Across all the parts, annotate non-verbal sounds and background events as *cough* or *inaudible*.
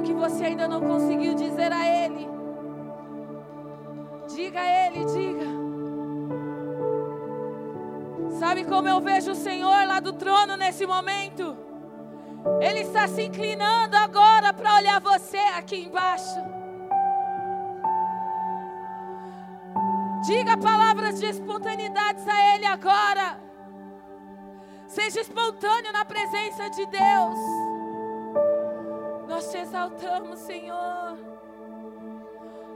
Senhor o que você ainda não conseguiu dizer a Ele. Diga a Ele, diga. Sabe como eu vejo o Senhor lá do trono nesse momento? Ele está se inclinando agora para olhar você aqui embaixo. Diga palavras de espontaneidade a Ele agora. Seja espontâneo na presença de Deus. Exaltamos, Senhor.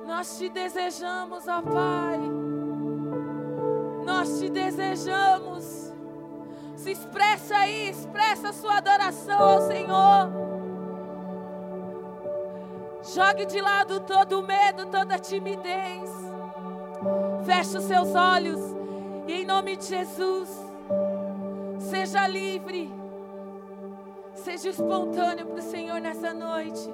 Nós te desejamos, ó Pai. Nós te desejamos. Se expressa aí, expressa a sua adoração ao Senhor. Jogue de lado todo o medo, toda a timidez. Feche os seus olhos e em nome de Jesus, seja livre. Seja espontâneo para o Senhor nessa noite.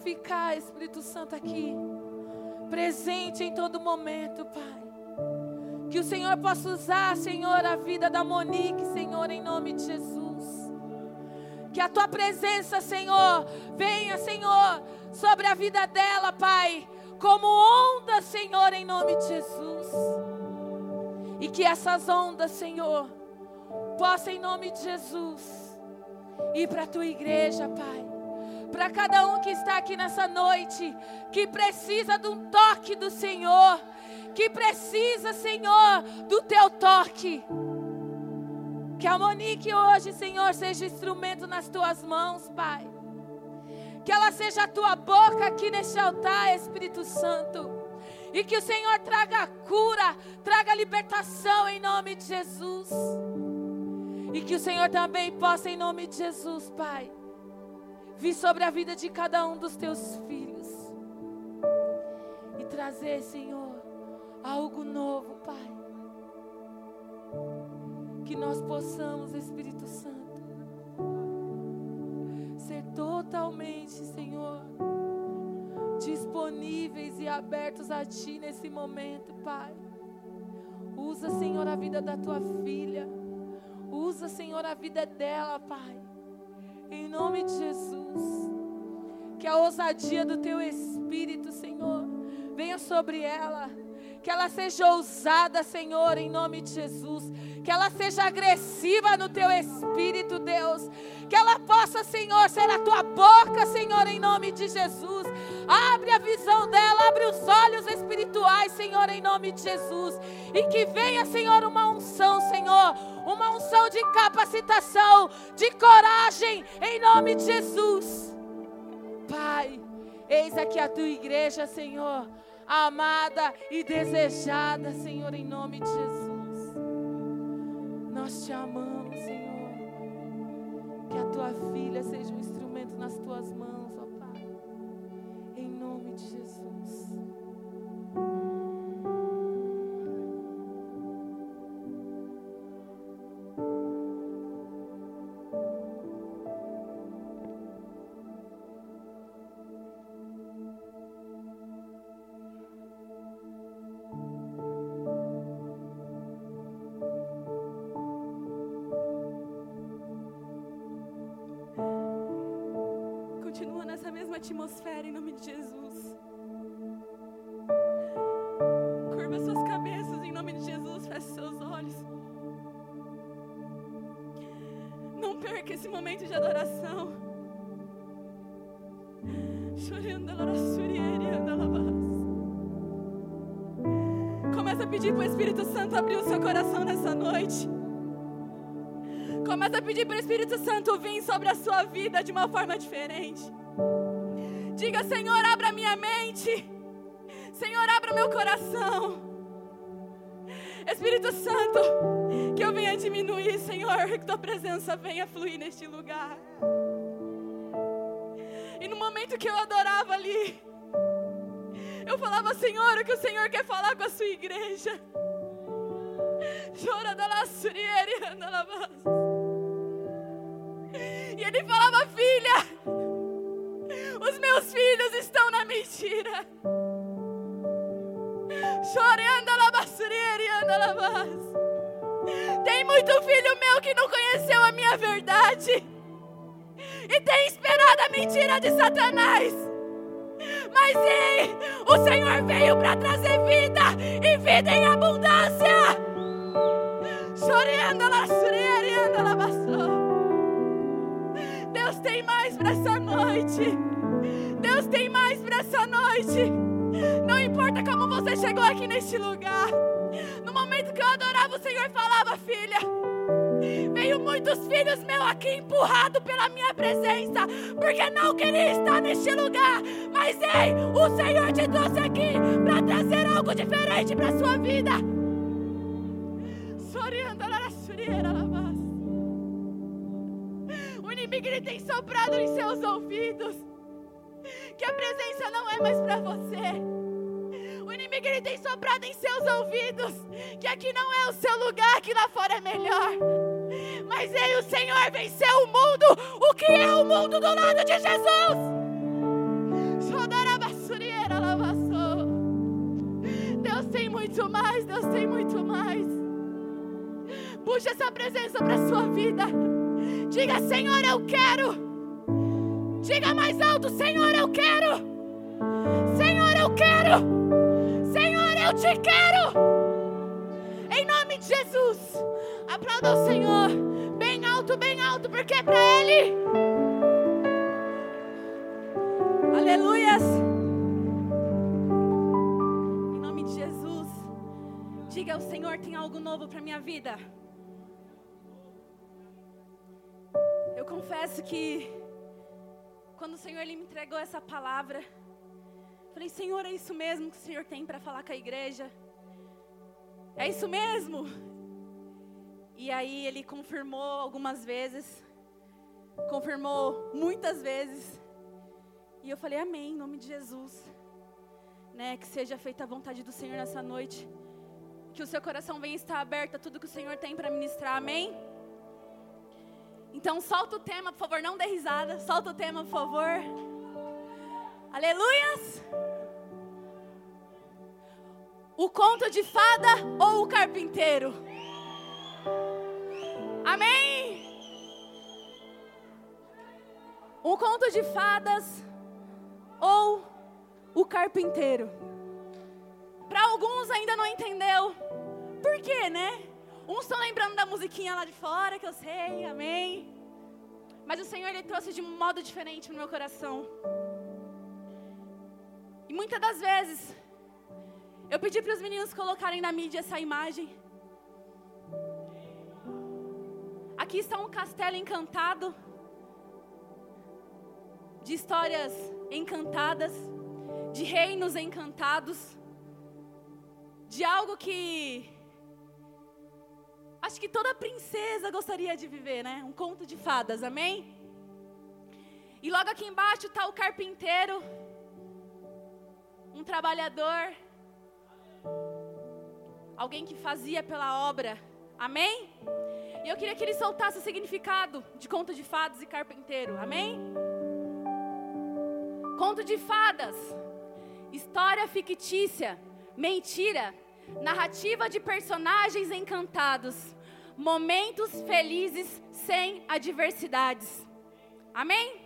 Ficar, Espírito Santo, aqui, presente em todo momento, Pai. Que o Senhor possa usar, Senhor, a vida da Monique, Senhor, em nome de Jesus. Que a tua presença, Senhor, venha, Senhor, sobre a vida dela, Pai, como onda, Senhor, em nome de Jesus. E que essas ondas, Senhor, possam, em nome de Jesus, ir para a tua igreja, Pai. Para cada um que está aqui nessa noite, que precisa de um toque do Senhor, que precisa, Senhor, do teu toque. Que a Monique hoje, Senhor, seja instrumento nas tuas mãos, Pai. Que ela seja a tua boca aqui neste altar, Espírito Santo. E que o Senhor traga cura, traga libertação em nome de Jesus. E que o Senhor também possa, em nome de Jesus, Pai, vir sobre a vida de cada um dos teus filhos. E trazer, Senhor, algo novo, Pai. Que nós possamos, Espírito Santo, ser totalmente, Senhor, disponíveis e abertos a Ti nesse momento, Pai. Usa, Senhor, a vida da tua filha. Usa, Senhor, a vida dela, Pai. Em nome de Jesus. Que a ousadia do teu espírito, Senhor, venha sobre ela. Que ela seja ousada, Senhor, em nome de Jesus. Que ela seja agressiva no teu espírito, Deus. Que ela possa, Senhor, ser a tua boca, Senhor, em nome de Jesus. Abre a visão dela, abre os olhos espirituais, Senhor, em nome de Jesus. E que venha, Senhor, uma unção, Senhor. Uma unção de capacitação, de coragem, em nome de Jesus. Pai, eis aqui a tua igreja, Senhor amada e desejada, Senhor, em nome de Jesus. Nós te amamos, Senhor. Que a tua filha seja um instrumento nas tuas mãos, ó Pai. Em nome de Jesus. Atmosfera em nome de Jesus. Curva suas cabeças em nome de Jesus, feche seus olhos. Não perca esse momento de adoração. Começa a pedir para o Espírito Santo abrir o seu coração nessa noite. Começa a pedir para o Espírito Santo vir sobre a sua vida de uma forma diferente. Diga, Senhor, abra minha mente. Senhor, abra meu coração. Espírito Santo, que eu venha diminuir, Senhor, que tua presença venha fluir neste lugar. E no momento que eu adorava ali, eu falava, Senhor, o que o Senhor quer falar com a sua igreja. Chora da E ele falava, filha, meus filhos estão na mentira. Chorando Tem muito filho meu que não conheceu a minha verdade e tem esperado a mentira de Satanás. Mas ei, o Senhor veio para trazer vida e vida em abundância. Chorando Deus tem mais para essa noite. Noite. Não importa como você chegou aqui neste lugar. No momento que eu adorava, o Senhor falava, filha. Veio muitos filhos meus aqui empurrado pela minha presença, porque não queria estar neste lugar. Mas ei, o Senhor te trouxe aqui para trazer algo diferente para sua vida. O inimigo ele tem soprado em seus ouvidos que a presença não é mais para você. O inimigo ele tem soprado em seus ouvidos que aqui não é o seu lugar, que lá fora é melhor. Mas ei, o Senhor venceu o mundo. O que é o mundo do lado de Jesus? Deus tem muito mais, Deus tem muito mais. Puxa essa presença para sua vida. Diga, Senhor, eu quero. Diga mais alto, Senhor, eu quero. Senhor, eu quero eu te quero. Em nome de Jesus. Aplauda o Senhor. Bem alto, bem alto, porque é para Ele. Aleluias. Em nome de Jesus. Diga ao Senhor: tem algo novo para minha vida. Eu confesso que quando o Senhor ele me entregou essa palavra, Falei, Senhor, é isso mesmo que o Senhor tem para falar com a igreja? É isso mesmo? E aí ele confirmou algumas vezes, confirmou muitas vezes. E eu falei, Amém, em nome de Jesus. Né, que seja feita a vontade do Senhor nessa noite. Que o seu coração venha estar aberto a tudo que o Senhor tem para ministrar. Amém? Então solta o tema, por favor, não dê risada. Solta o tema, por favor. Aleluias! O conto de fada ou o carpinteiro? Amém? Um conto de fadas ou o carpinteiro? Para alguns ainda não entendeu. Por quê, né? Uns estão lembrando da musiquinha lá de fora, que eu sei, amém. Mas o Senhor, Ele trouxe de um modo diferente no meu coração. E muitas das vezes, eu pedi para os meninos colocarem na mídia essa imagem. Aqui está um castelo encantado, de histórias encantadas, de reinos encantados, de algo que acho que toda princesa gostaria de viver, né? Um conto de fadas, amém? E logo aqui embaixo está o carpinteiro um trabalhador, alguém que fazia pela obra. Amém? E eu queria que ele soltasse o significado de conto de fadas e carpinteiro. Amém? Conto de fadas, história fictícia, mentira, narrativa de personagens encantados, momentos felizes sem adversidades. Amém?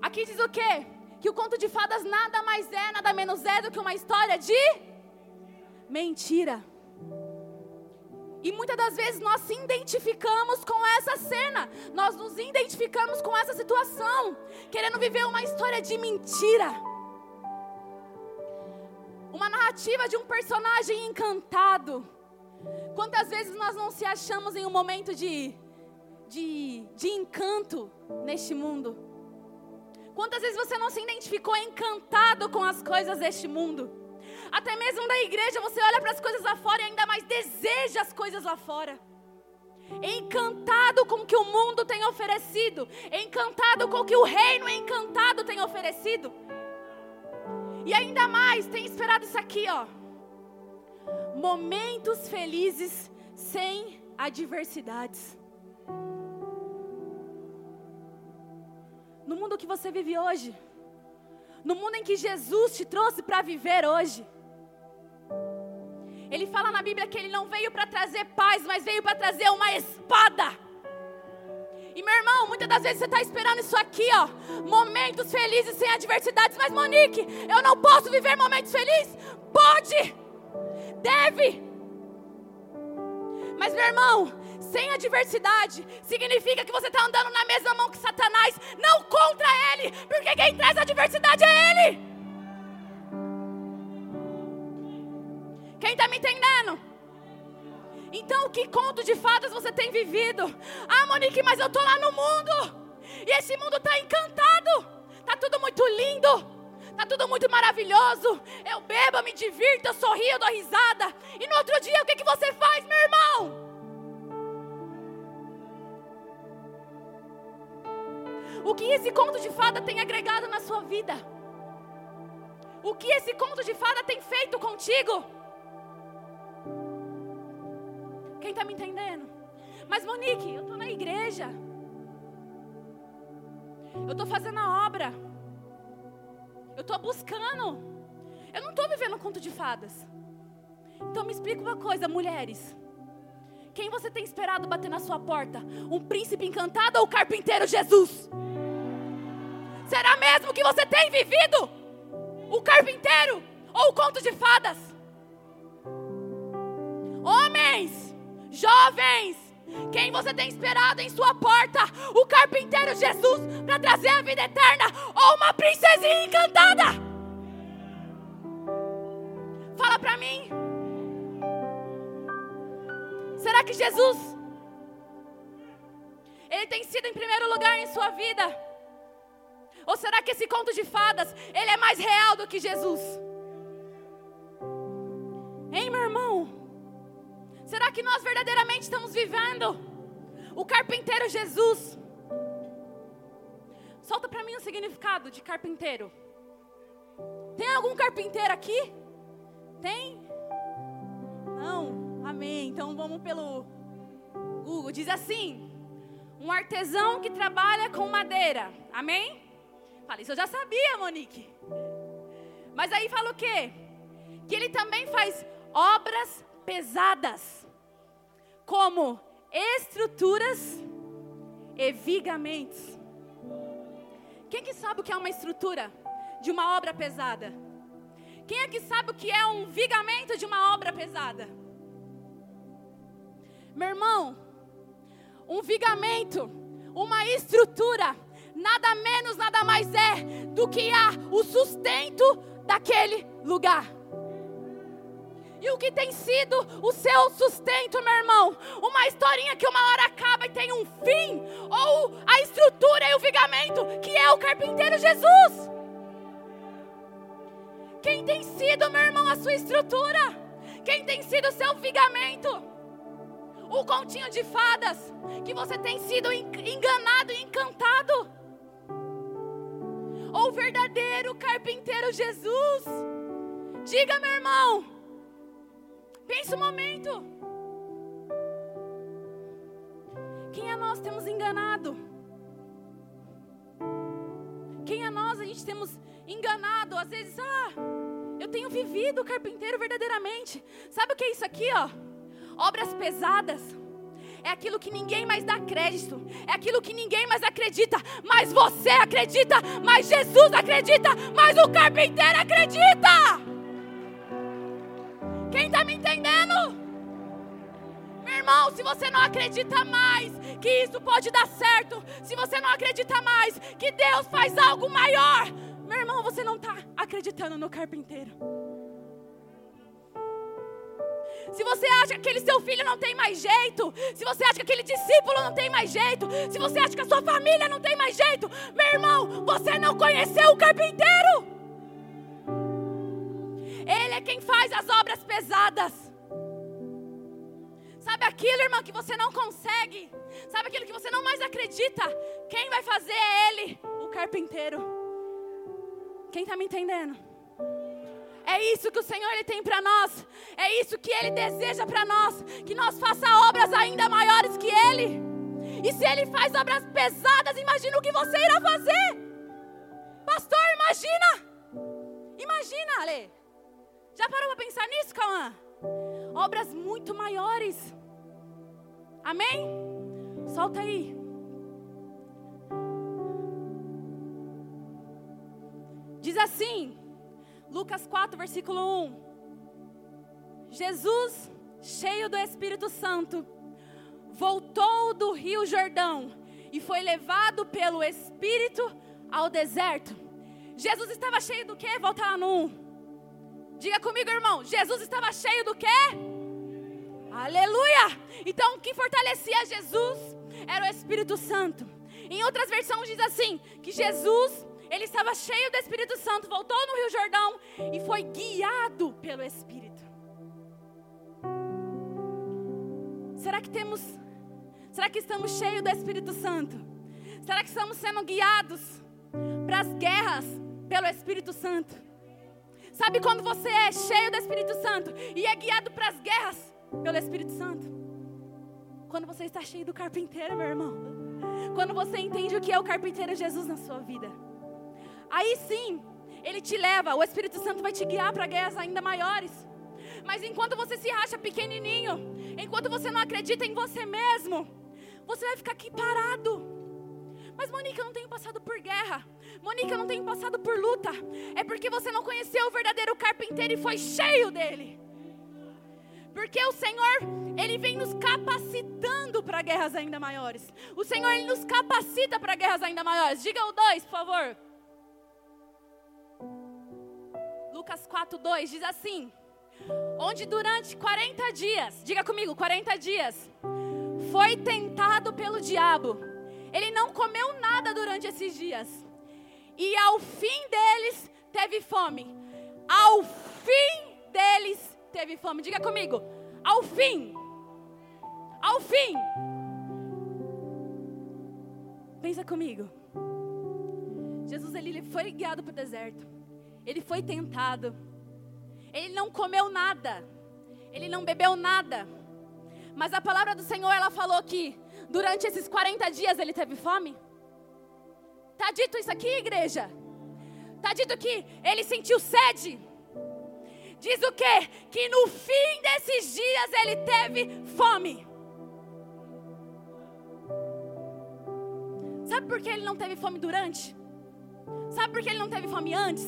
Aqui diz o quê? Que o conto de fadas nada mais é, nada menos é do que uma história de mentira. E muitas das vezes nós se identificamos com essa cena, nós nos identificamos com essa situação, querendo viver uma história de mentira. Uma narrativa de um personagem encantado. Quantas vezes nós não se achamos em um momento de, de, de encanto neste mundo? Quantas vezes você não se identificou encantado com as coisas deste mundo? Até mesmo da igreja, você olha para as coisas lá fora e ainda mais deseja as coisas lá fora. Encantado com o que o mundo tem oferecido, encantado com o que o reino encantado tem oferecido. E ainda mais, tem esperado isso aqui, ó. Momentos felizes sem adversidades. No mundo que você vive hoje, no mundo em que Jesus te trouxe para viver hoje. Ele fala na Bíblia que ele não veio para trazer paz, mas veio para trazer uma espada. E meu irmão, muitas das vezes você está esperando isso aqui, ó. Momentos felizes sem adversidades. Mas Monique, eu não posso viver momentos felizes? Pode! Deve! Mas meu irmão, sem adversidade, significa que você está andando na mesma mão que Satanás, não contra ele, porque quem traz adversidade é ele. Quem está me entendendo? Então, que conto de fadas você tem vivido? Ah, Monique, mas eu estou lá no mundo. E esse mundo está encantado. Está tudo muito lindo. Está tudo muito maravilhoso. Eu bebo, eu me divirto, eu sorrio, eu dou risada. E no outro dia, o que, que você faz, meu irmão? O que esse conto de fada tem agregado na sua vida? O que esse conto de fada tem feito contigo? Quem está me entendendo? Mas Monique, eu estou na igreja. Eu estou fazendo a obra. Eu estou buscando. Eu não estou vivendo um conto de fadas. Então me explica uma coisa, mulheres. Quem você tem esperado bater na sua porta? Um príncipe encantado ou o carpinteiro Jesus? Será mesmo que você tem vivido o carpinteiro ou o conto de fadas? Homens, jovens, quem você tem esperado em sua porta? O carpinteiro Jesus para trazer a vida eterna ou uma princesinha encantada? Fala para mim. Será que Jesus ele tem sido em primeiro lugar em sua vida? Ou será que esse conto de fadas, ele é mais real do que Jesus? Hein, meu irmão? Será que nós verdadeiramente estamos vivendo o carpinteiro Jesus? Solta para mim o significado de carpinteiro. Tem algum carpinteiro aqui? Tem? Não? Amém. Então vamos pelo Google. Diz assim: um artesão que trabalha com madeira. Amém? Falei, isso eu já sabia, Monique. Mas aí fala o quê? Que ele também faz obras pesadas, como estruturas e vigamentos. Quem que sabe o que é uma estrutura de uma obra pesada? Quem é que sabe o que é um vigamento de uma obra pesada? Meu irmão, um vigamento, uma estrutura nada menos, nada mais é do que a, o sustento daquele lugar. E o que tem sido o seu sustento, meu irmão? Uma historinha que uma hora acaba e tem um fim, ou a estrutura e o vigamento, que é o carpinteiro Jesus. Quem tem sido, meu irmão, a sua estrutura? Quem tem sido o seu vigamento? O continho de fadas que você tem sido enganado e encantado? ou o verdadeiro carpinteiro Jesus. Diga, meu irmão. Pense um momento. Quem a nós temos enganado? Quem a nós a gente temos enganado? Às vezes, ah, eu tenho vivido o carpinteiro verdadeiramente. Sabe o que é isso aqui, ó? Obras pesadas é aquilo que ninguém mais dá crédito, é aquilo que ninguém mais acredita, mas você acredita, mas Jesus acredita, mas o carpinteiro acredita. Quem está me entendendo? Meu irmão, se você não acredita mais que isso pode dar certo, se você não acredita mais que Deus faz algo maior, meu irmão, você não está acreditando no carpinteiro. Se você acha que aquele seu filho não tem mais jeito, se você acha que aquele discípulo não tem mais jeito, se você acha que a sua família não tem mais jeito, meu irmão, você não conheceu o carpinteiro. Ele é quem faz as obras pesadas. Sabe aquilo, irmão, que você não consegue? Sabe aquilo que você não mais acredita? Quem vai fazer é Ele, o carpinteiro. Quem está me entendendo? É isso que o Senhor ele tem para nós. É isso que Ele deseja para nós. Que nós façamos obras ainda maiores que Ele. E se Ele faz obras pesadas, imagina o que você irá fazer. Pastor, imagina. Imagina, Ale. Já parou para pensar nisso, Cauã? Obras muito maiores. Amém? Solta aí. Diz assim, Lucas 4, versículo 1. Jesus, cheio do Espírito Santo, voltou do rio Jordão e foi levado pelo Espírito ao deserto. Jesus estava cheio do quê? Volta lá no 1. Diga comigo, irmão. Jesus estava cheio do quê? Aleluia! Então, o que fortalecia Jesus era o Espírito Santo. Em outras versões diz assim, que Jesus, ele estava cheio do Espírito Santo, voltou no Rio Jordão e foi guiado pelo Espírito. Será que temos Será que estamos cheios do Espírito Santo? Será que estamos sendo guiados para as guerras pelo Espírito Santo? Sabe quando você é cheio do Espírito Santo e é guiado para as guerras pelo Espírito Santo? Quando você está cheio do carpinteiro, meu irmão. Quando você entende o que é o carpinteiro Jesus na sua vida. Aí sim, ele te leva, o Espírito Santo vai te guiar para guerras ainda maiores. Mas enquanto você se acha pequenininho, enquanto você não acredita em você mesmo, você vai ficar aqui parado mas Monique, eu não tenho passado por guerra. Monique, eu não tenho passado por luta. É porque você não conheceu o verdadeiro carpinteiro e foi cheio dele. Porque o Senhor, Ele vem nos capacitando para guerras ainda maiores. O Senhor, Ele nos capacita para guerras ainda maiores. Diga o 2, por favor. Lucas 4, 2 diz assim: Onde durante 40 dias, diga comigo, 40 dias, foi tentado pelo diabo ele não comeu nada durante esses dias. E ao fim deles teve fome. Ao fim deles teve fome. Diga comigo. Ao fim. Ao fim. Pensa comigo. Jesus ele foi guiado para o deserto. Ele foi tentado. Ele não comeu nada. Ele não bebeu nada. Mas a palavra do Senhor ela falou que durante esses 40 dias ele teve fome? Está dito isso aqui, igreja? Está dito que ele sentiu sede? Diz o quê? Que no fim desses dias ele teve fome. Sabe por que ele não teve fome durante? Sabe por que ele não teve fome antes?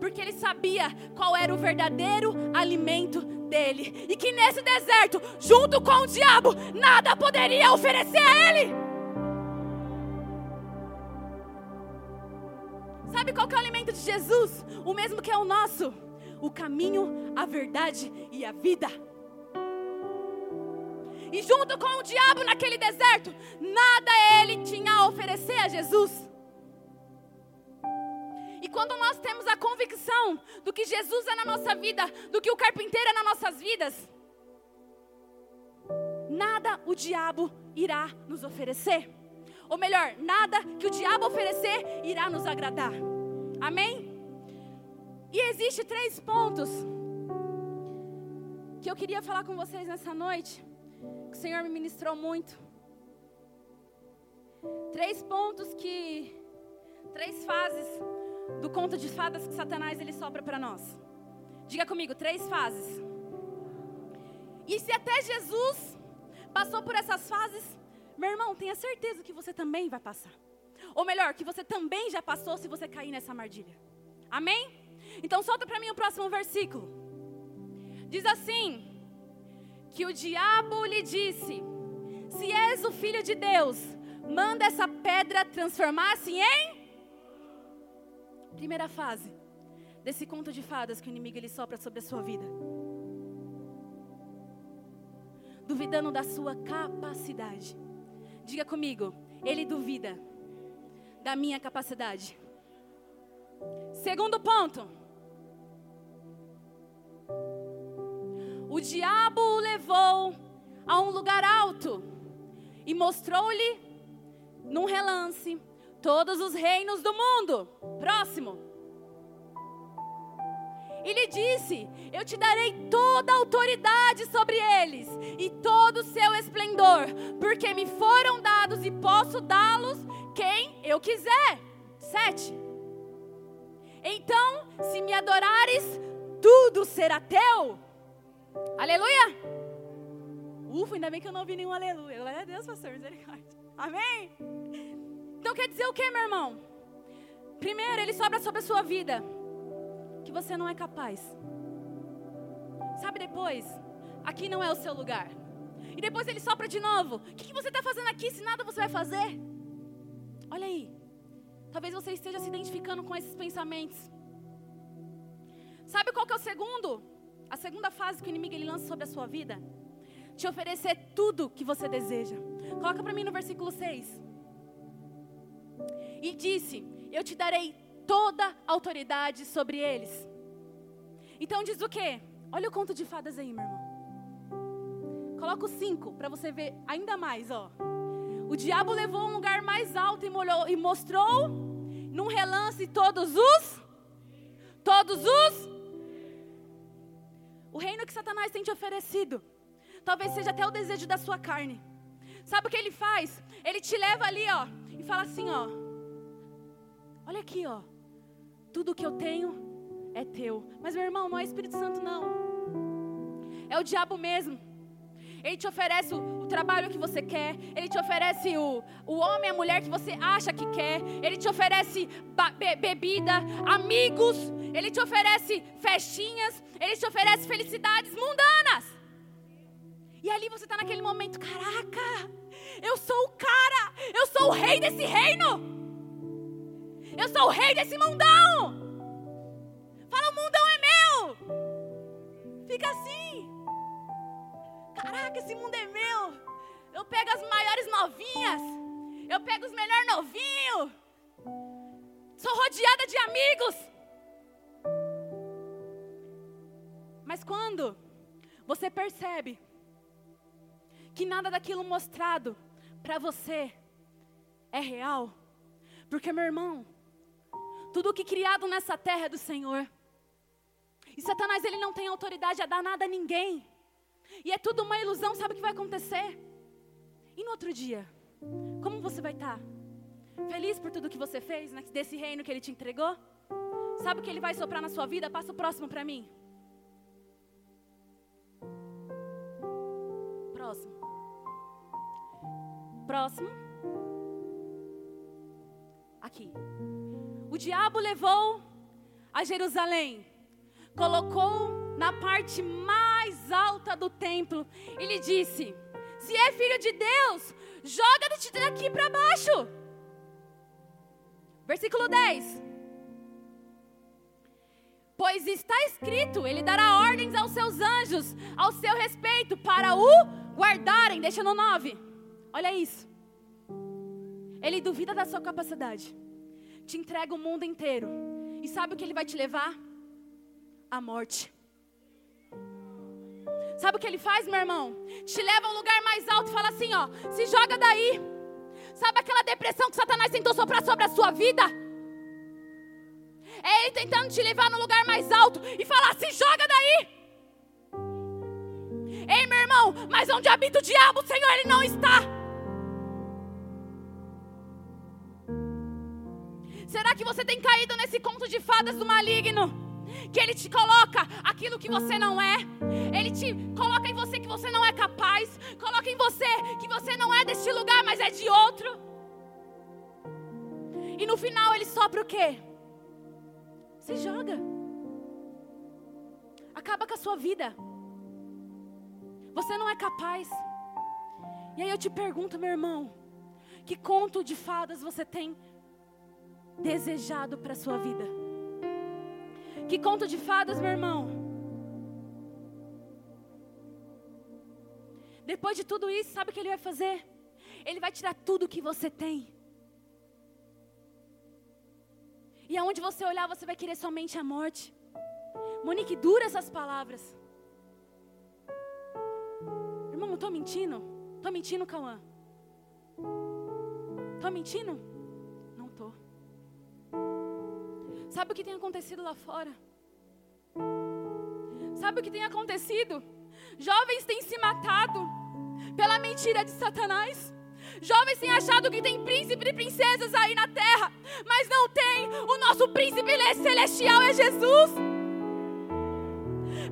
Porque ele sabia qual era o verdadeiro alimento dele. E que nesse deserto, junto com o diabo, nada poderia oferecer a ele. Sabe qual é o alimento de Jesus? O mesmo que é o nosso: o caminho, a verdade e a vida. E junto com o diabo naquele deserto, nada ele tinha a oferecer a Jesus. E quando nós temos a convicção do que Jesus é na nossa vida, do que o carpinteiro é nas nossas vidas, nada o diabo irá nos oferecer. Ou melhor, nada que o diabo oferecer irá nos agradar. Amém? E existe três pontos que eu queria falar com vocês nessa noite, que o Senhor me ministrou muito. Três pontos que três fases do conto de fadas que Satanás ele sopra para nós. Diga comigo, três fases. E se até Jesus passou por essas fases, meu irmão, tenha certeza que você também vai passar. Ou melhor, que você também já passou se você cair nessa armadilha. Amém? Então solta para mim o próximo versículo. Diz assim: que o diabo lhe disse: Se és o filho de Deus, manda essa pedra transformar-se em primeira fase desse conto de fadas que o inimigo ele sopra sobre a sua vida. Duvidando da sua capacidade. Diga comigo, ele duvida da minha capacidade. Segundo ponto. O diabo o levou a um lugar alto e mostrou-lhe, num relance, todos os reinos do mundo. Próximo. E lhe disse: Eu te darei toda a autoridade sobre eles e todo o seu esplendor, porque me foram dados e posso dá-los quem eu quiser. Sete. Então, se me adorares, tudo será teu. Aleluia! Ufa, ainda bem que eu não ouvi nenhum aleluia. Glória a Deus, pastor, misericórdia. Amém? Então quer dizer o que, meu irmão? Primeiro, ele sobra sobre a sua vida que você não é capaz. Sabe depois? Aqui não é o seu lugar. E depois ele sopra de novo. O que, que você está fazendo aqui se nada você vai fazer? Olha aí. Talvez você esteja se identificando com esses pensamentos. Sabe qual que é o segundo? A segunda fase que o inimigo ele lança sobre a sua vida? Te oferecer tudo que você deseja. Coloca para mim no versículo 6. E disse: Eu te darei toda a autoridade sobre eles. Então diz o quê? Olha o conto de fadas aí, meu irmão. Coloca o 5 para você ver ainda mais, ó. O diabo levou a um lugar mais alto e, molhou, e mostrou num relance todos os todos os o reino que Satanás tem te oferecido. Talvez seja até o desejo da sua carne. Sabe o que ele faz? Ele te leva ali, ó, fala assim, ó. Olha aqui, ó. Tudo que eu tenho é teu. Mas meu irmão, não é Espírito Santo não. É o diabo mesmo. Ele te oferece o, o, trabalho que você quer. Ele te oferece o, o homem, a mulher que você acha que quer. Ele te oferece be, bebida, amigos. Ele te oferece festinhas. Ele te oferece felicidades mundanas. E ali você está naquele momento: caraca, eu sou o cara. Eu sou o rei desse reino. Eu sou o rei desse mundão. Fala, o mundão é meu. Fica assim. Caraca, esse mundo é meu. Eu pego as maiores novinhas. Eu pego os melhores novinhos. Sou rodeada de amigos. Mas quando você percebe que nada daquilo mostrado para você é real, porque meu irmão, tudo que criado nessa terra é do Senhor. E Satanás ele não tem autoridade a dar nada a ninguém. E é tudo uma ilusão, sabe o que vai acontecer? E no outro dia, como você vai estar? Feliz por tudo que você fez né, desse reino que ele te entregou? Sabe o que ele vai soprar na sua vida? Passa o próximo para mim. Próximo. Próximo. Aqui. O diabo levou a Jerusalém, colocou na parte mais alta do templo e lhe disse: Se é filho de Deus, joga-te daqui para baixo. Versículo 10. Pois está escrito: Ele dará ordens aos seus anjos ao seu respeito para o guardarem. Deixa no 9. Olha isso. Ele duvida da sua capacidade te entrega o mundo inteiro. E sabe o que ele vai te levar? A morte. Sabe o que ele faz, meu irmão? Te leva a um lugar mais alto e fala assim, ó, se joga daí. Sabe aquela depressão que Satanás tentou soprar sobre a sua vida? É ele tentando te levar no lugar mais alto e falar: se joga daí. Ei, meu irmão, mas onde habita o diabo, o Senhor, ele não está. Será que você tem caído nesse conto de fadas do maligno? que Ele te coloca aquilo que você não é. Ele te coloca em você que você não é capaz. Coloca em você que você não é deste lugar, mas é de outro. E no final Ele sopra o quê? Se joga. Acaba com a sua vida. Você não é capaz. E aí eu te pergunto, meu irmão, que conto de fadas você tem desejado para sua vida? Que conto de fadas, meu irmão? Depois de tudo isso, sabe o que ele vai fazer? Ele vai tirar tudo que você tem. E aonde você olhar, você vai querer somente a morte. Monique, dura essas palavras. Não estou mentindo? Estou mentindo, Cauã? Estou mentindo? Não estou. Sabe o que tem acontecido lá fora? Sabe o que tem acontecido? Jovens têm se matado pela mentira de Satanás. Jovens têm achado que tem príncipe e princesas aí na terra, mas não tem. O nosso príncipe celestial é Jesus.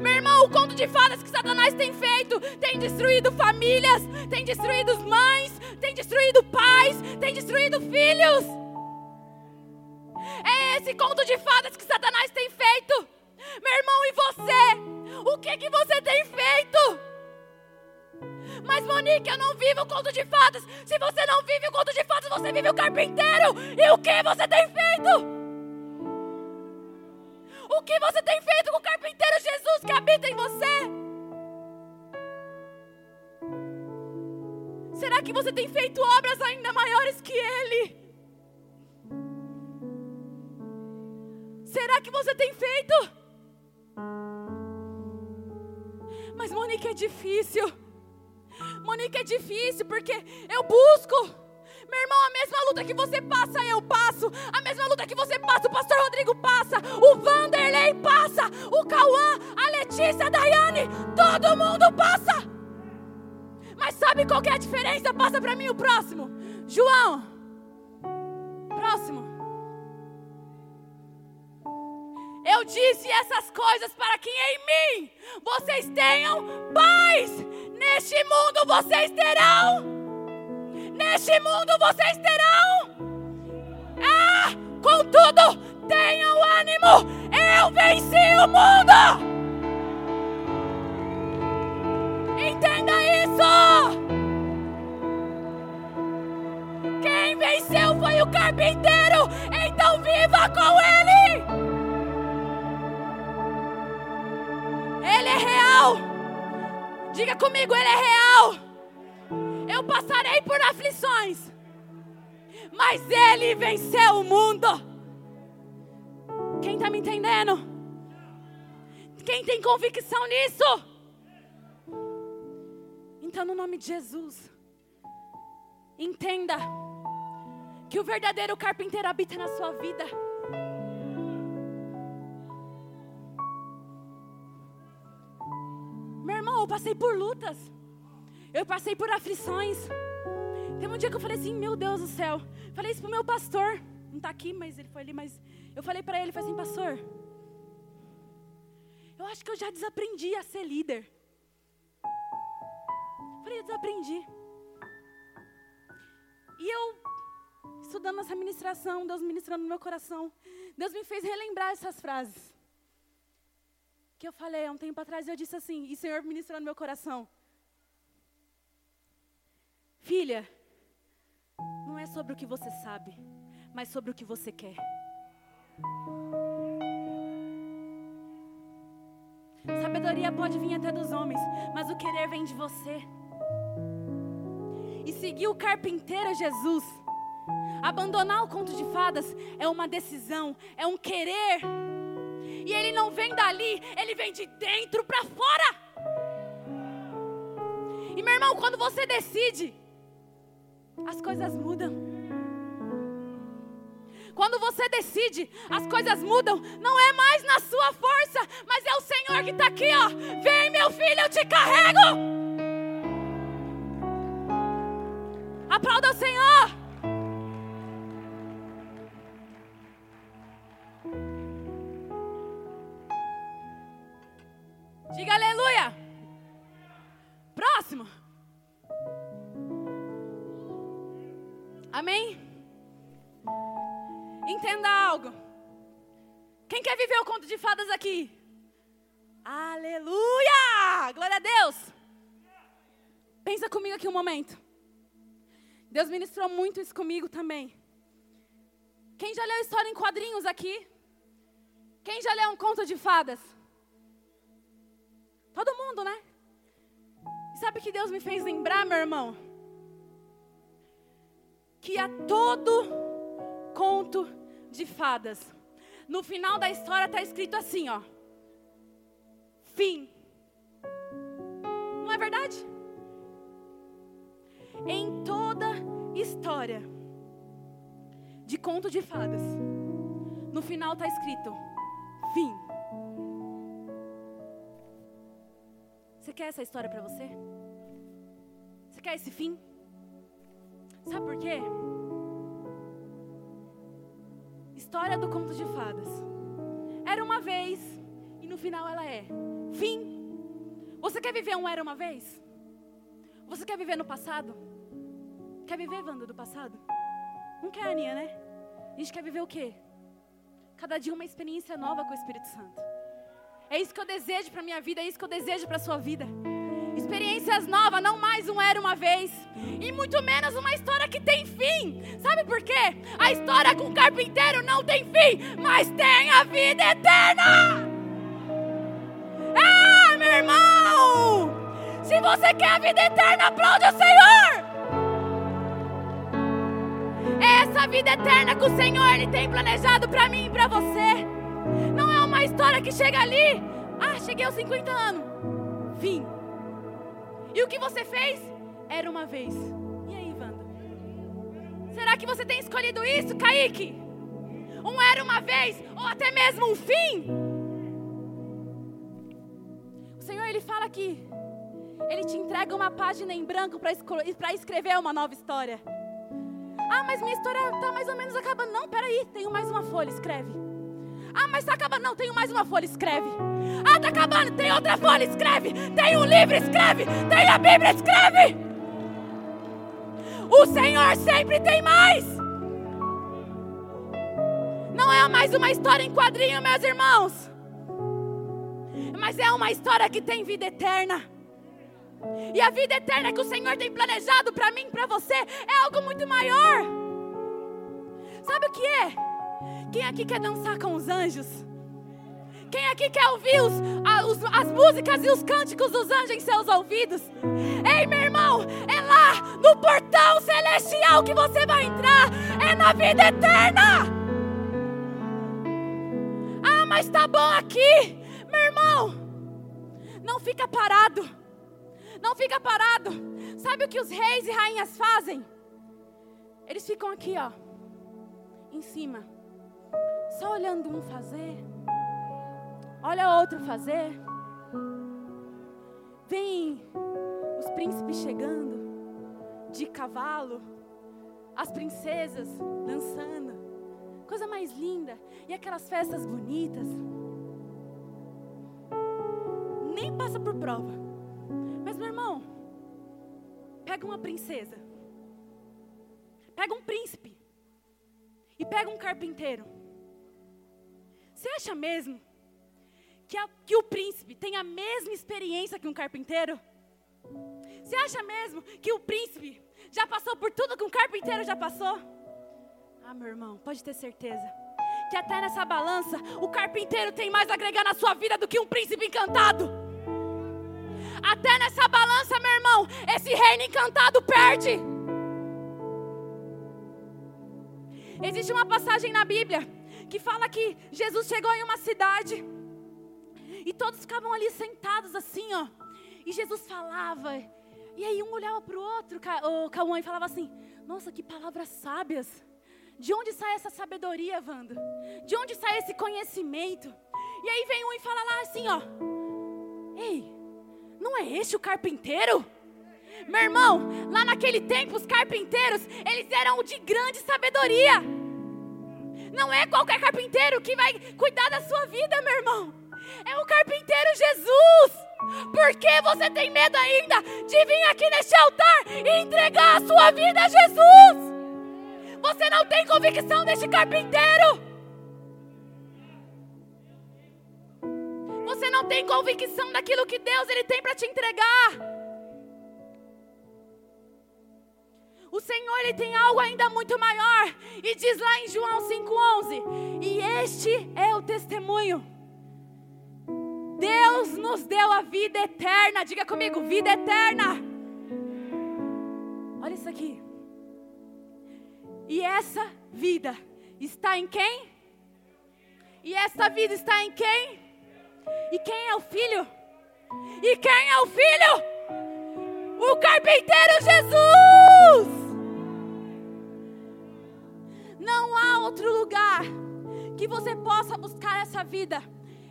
Meu irmão, o conto de fadas que Satanás tem feito tem destruído famílias, tem destruído mães, tem destruído pais, tem destruído filhos. É esse conto de fadas que Satanás tem feito. Meu irmão, e você? O que que você tem feito? Mas Monique, eu não vivo o conto de fadas. Se você não vive o conto de fadas, você vive o carpinteiro. E o que você tem feito? O que você tem você tem feito obras ainda maiores que ele? Será que você tem feito? Mas Monique é difícil. Monique é difícil porque eu busco. Meu irmão, a mesma luta que você passa, eu passo. A mesma luta que você passa, o pastor Rodrigo passa. O Vanderlei passa. O Cauã, a Letícia, a Daiane. Todo mundo passa. Mas sabe qual é a diferença? Passa para mim o próximo. João. Próximo. Eu disse essas coisas para que em mim vocês tenham paz. Neste mundo vocês terão Neste mundo vocês terão. Ah, contudo, tenham ânimo. Eu venci o mundo. Entenda isso. Quem venceu foi o carpinteiro. Então viva com ele. Ele é real. Diga comigo, ele é real. Eu passarei por aflições, mas Ele venceu o mundo. Quem está me entendendo? Quem tem convicção nisso? Então, no nome de Jesus, entenda que o verdadeiro carpinteiro habita na sua vida. Meu irmão, eu passei por lutas. Eu passei por aflições. Teve um dia que eu falei assim, meu Deus do céu. Falei isso pro meu pastor. Não está aqui, mas ele foi ali, mas eu falei para ele, falei assim, pastor. Eu acho que eu já desaprendi a ser líder. Falei, eu desaprendi. E eu, estudando essa ministração, Deus ministrando no meu coração, Deus me fez relembrar essas frases. Que eu falei há um tempo atrás, eu disse assim, e o Senhor ministrando no meu coração. Filha, não é sobre o que você sabe, mas sobre o que você quer. Sabedoria pode vir até dos homens, mas o querer vem de você. Seguir o carpinteiro Jesus, abandonar o conto de fadas, é uma decisão, é um querer. E ele não vem dali, ele vem de dentro para fora. E meu irmão, quando você decide, as coisas mudam. Quando você decide, as coisas mudam. Não é mais na sua força, mas é o Senhor que está aqui, ó. Vem, meu filho, eu te carrego. Aplauda o Senhor. Diga aleluia. Próximo. Amém? Entenda algo. Quem quer viver o conto de fadas aqui? Aleluia! Glória a Deus! Pensa comigo aqui um momento. Deus ministrou muito isso comigo também. Quem já leu história em quadrinhos aqui? Quem já leu um conto de fadas? Todo mundo, né? sabe que Deus me fez lembrar, meu irmão? Que a todo conto de fadas, no final da história está escrito assim, ó. Fim. Não é verdade? Em toda história de conto de fadas, no final está escrito fim. Você quer essa história para você? Você quer esse fim? Sabe por quê? História do conto de fadas. Era uma vez e no final ela é fim. Você quer viver um era uma vez? Você quer viver no passado? Quer viver, Wanda, do passado? Não quer, Aninha, né? A gente quer viver o quê? Cada dia uma experiência nova com o Espírito Santo. É isso que eu desejo para minha vida, é isso que eu desejo para sua vida. Experiências novas, não mais um era uma vez. E muito menos uma história que tem fim. Sabe por quê? A história com o carpinteiro não tem fim, mas tem a vida eterna. Ah, meu irmão! Se você quer a vida eterna, aplaude o Senhor! Essa vida eterna que o Senhor ele tem planejado para mim e para você. Não é uma história que chega ali, ah, cheguei aos 50 anos, vim. E o que você fez? Era uma vez. E aí, Wanda? Será que você tem escolhido isso, Kaique? Um era uma vez, ou até mesmo um fim? O Senhor, Ele fala que Ele te entrega uma página em branco para escrever uma nova história. Ah, mas minha história está mais ou menos acabando. Não, peraí, tenho mais uma folha, escreve. Ah, mas está acabando. Não, tenho mais uma folha, escreve. Ah, está acabando, tem outra folha, escreve. Tem um livro, escreve. Tem a Bíblia, escreve. O Senhor sempre tem mais. Não é mais uma história em quadrinho, meus irmãos. Mas é uma história que tem vida eterna. E a vida eterna que o Senhor tem planejado para mim e para você é algo muito maior. Sabe o que é? Quem aqui quer dançar com os anjos? Quem aqui quer ouvir os, os, as músicas e os cânticos dos anjos em seus ouvidos? Ei, meu irmão, é lá no portão celestial que você vai entrar. É na vida eterna. Ah, mas tá bom aqui, meu irmão. Não fica parado. Não fica parado. Sabe o que os reis e rainhas fazem? Eles ficam aqui, ó, em cima, só olhando um fazer, olha outro fazer. Vem os príncipes chegando de cavalo, as princesas dançando, coisa mais linda, e aquelas festas bonitas. Nem passa por prova. Pega uma princesa, pega um príncipe e pega um carpinteiro. Você acha mesmo que, a, que o príncipe tem a mesma experiência que um carpinteiro? Você acha mesmo que o príncipe já passou por tudo que um carpinteiro já passou? Ah, meu irmão, pode ter certeza que até nessa balança o carpinteiro tem mais a agregar na sua vida do que um príncipe encantado. Até nessa balança, meu irmão, esse reino encantado perde. Existe uma passagem na Bíblia que fala que Jesus chegou em uma cidade e todos ficavam ali sentados assim, ó. E Jesus falava. E aí um olhava para o outro, o Cauã, e falava assim: Nossa, que palavras sábias. De onde sai essa sabedoria, Wanda? De onde sai esse conhecimento? E aí vem um e fala lá assim, ó. Ei, não é este o carpinteiro? Meu irmão, lá naquele tempo os carpinteiros, eles eram de grande sabedoria. Não é qualquer carpinteiro que vai cuidar da sua vida, meu irmão. É o carpinteiro Jesus. Por que você tem medo ainda de vir aqui neste altar e entregar a sua vida a Jesus? Você não tem convicção deste carpinteiro. Você não tem convicção daquilo que Deus ele tem para te entregar. O Senhor ele tem algo ainda muito maior. E diz lá em João 5:11, e este é o testemunho. Deus nos deu a vida eterna. Diga comigo, vida eterna. Olha isso aqui. E essa vida está em quem? E essa vida está em quem? E quem é o filho? E quem é o filho? O carpinteiro Jesus! Não há outro lugar que você possa buscar essa vida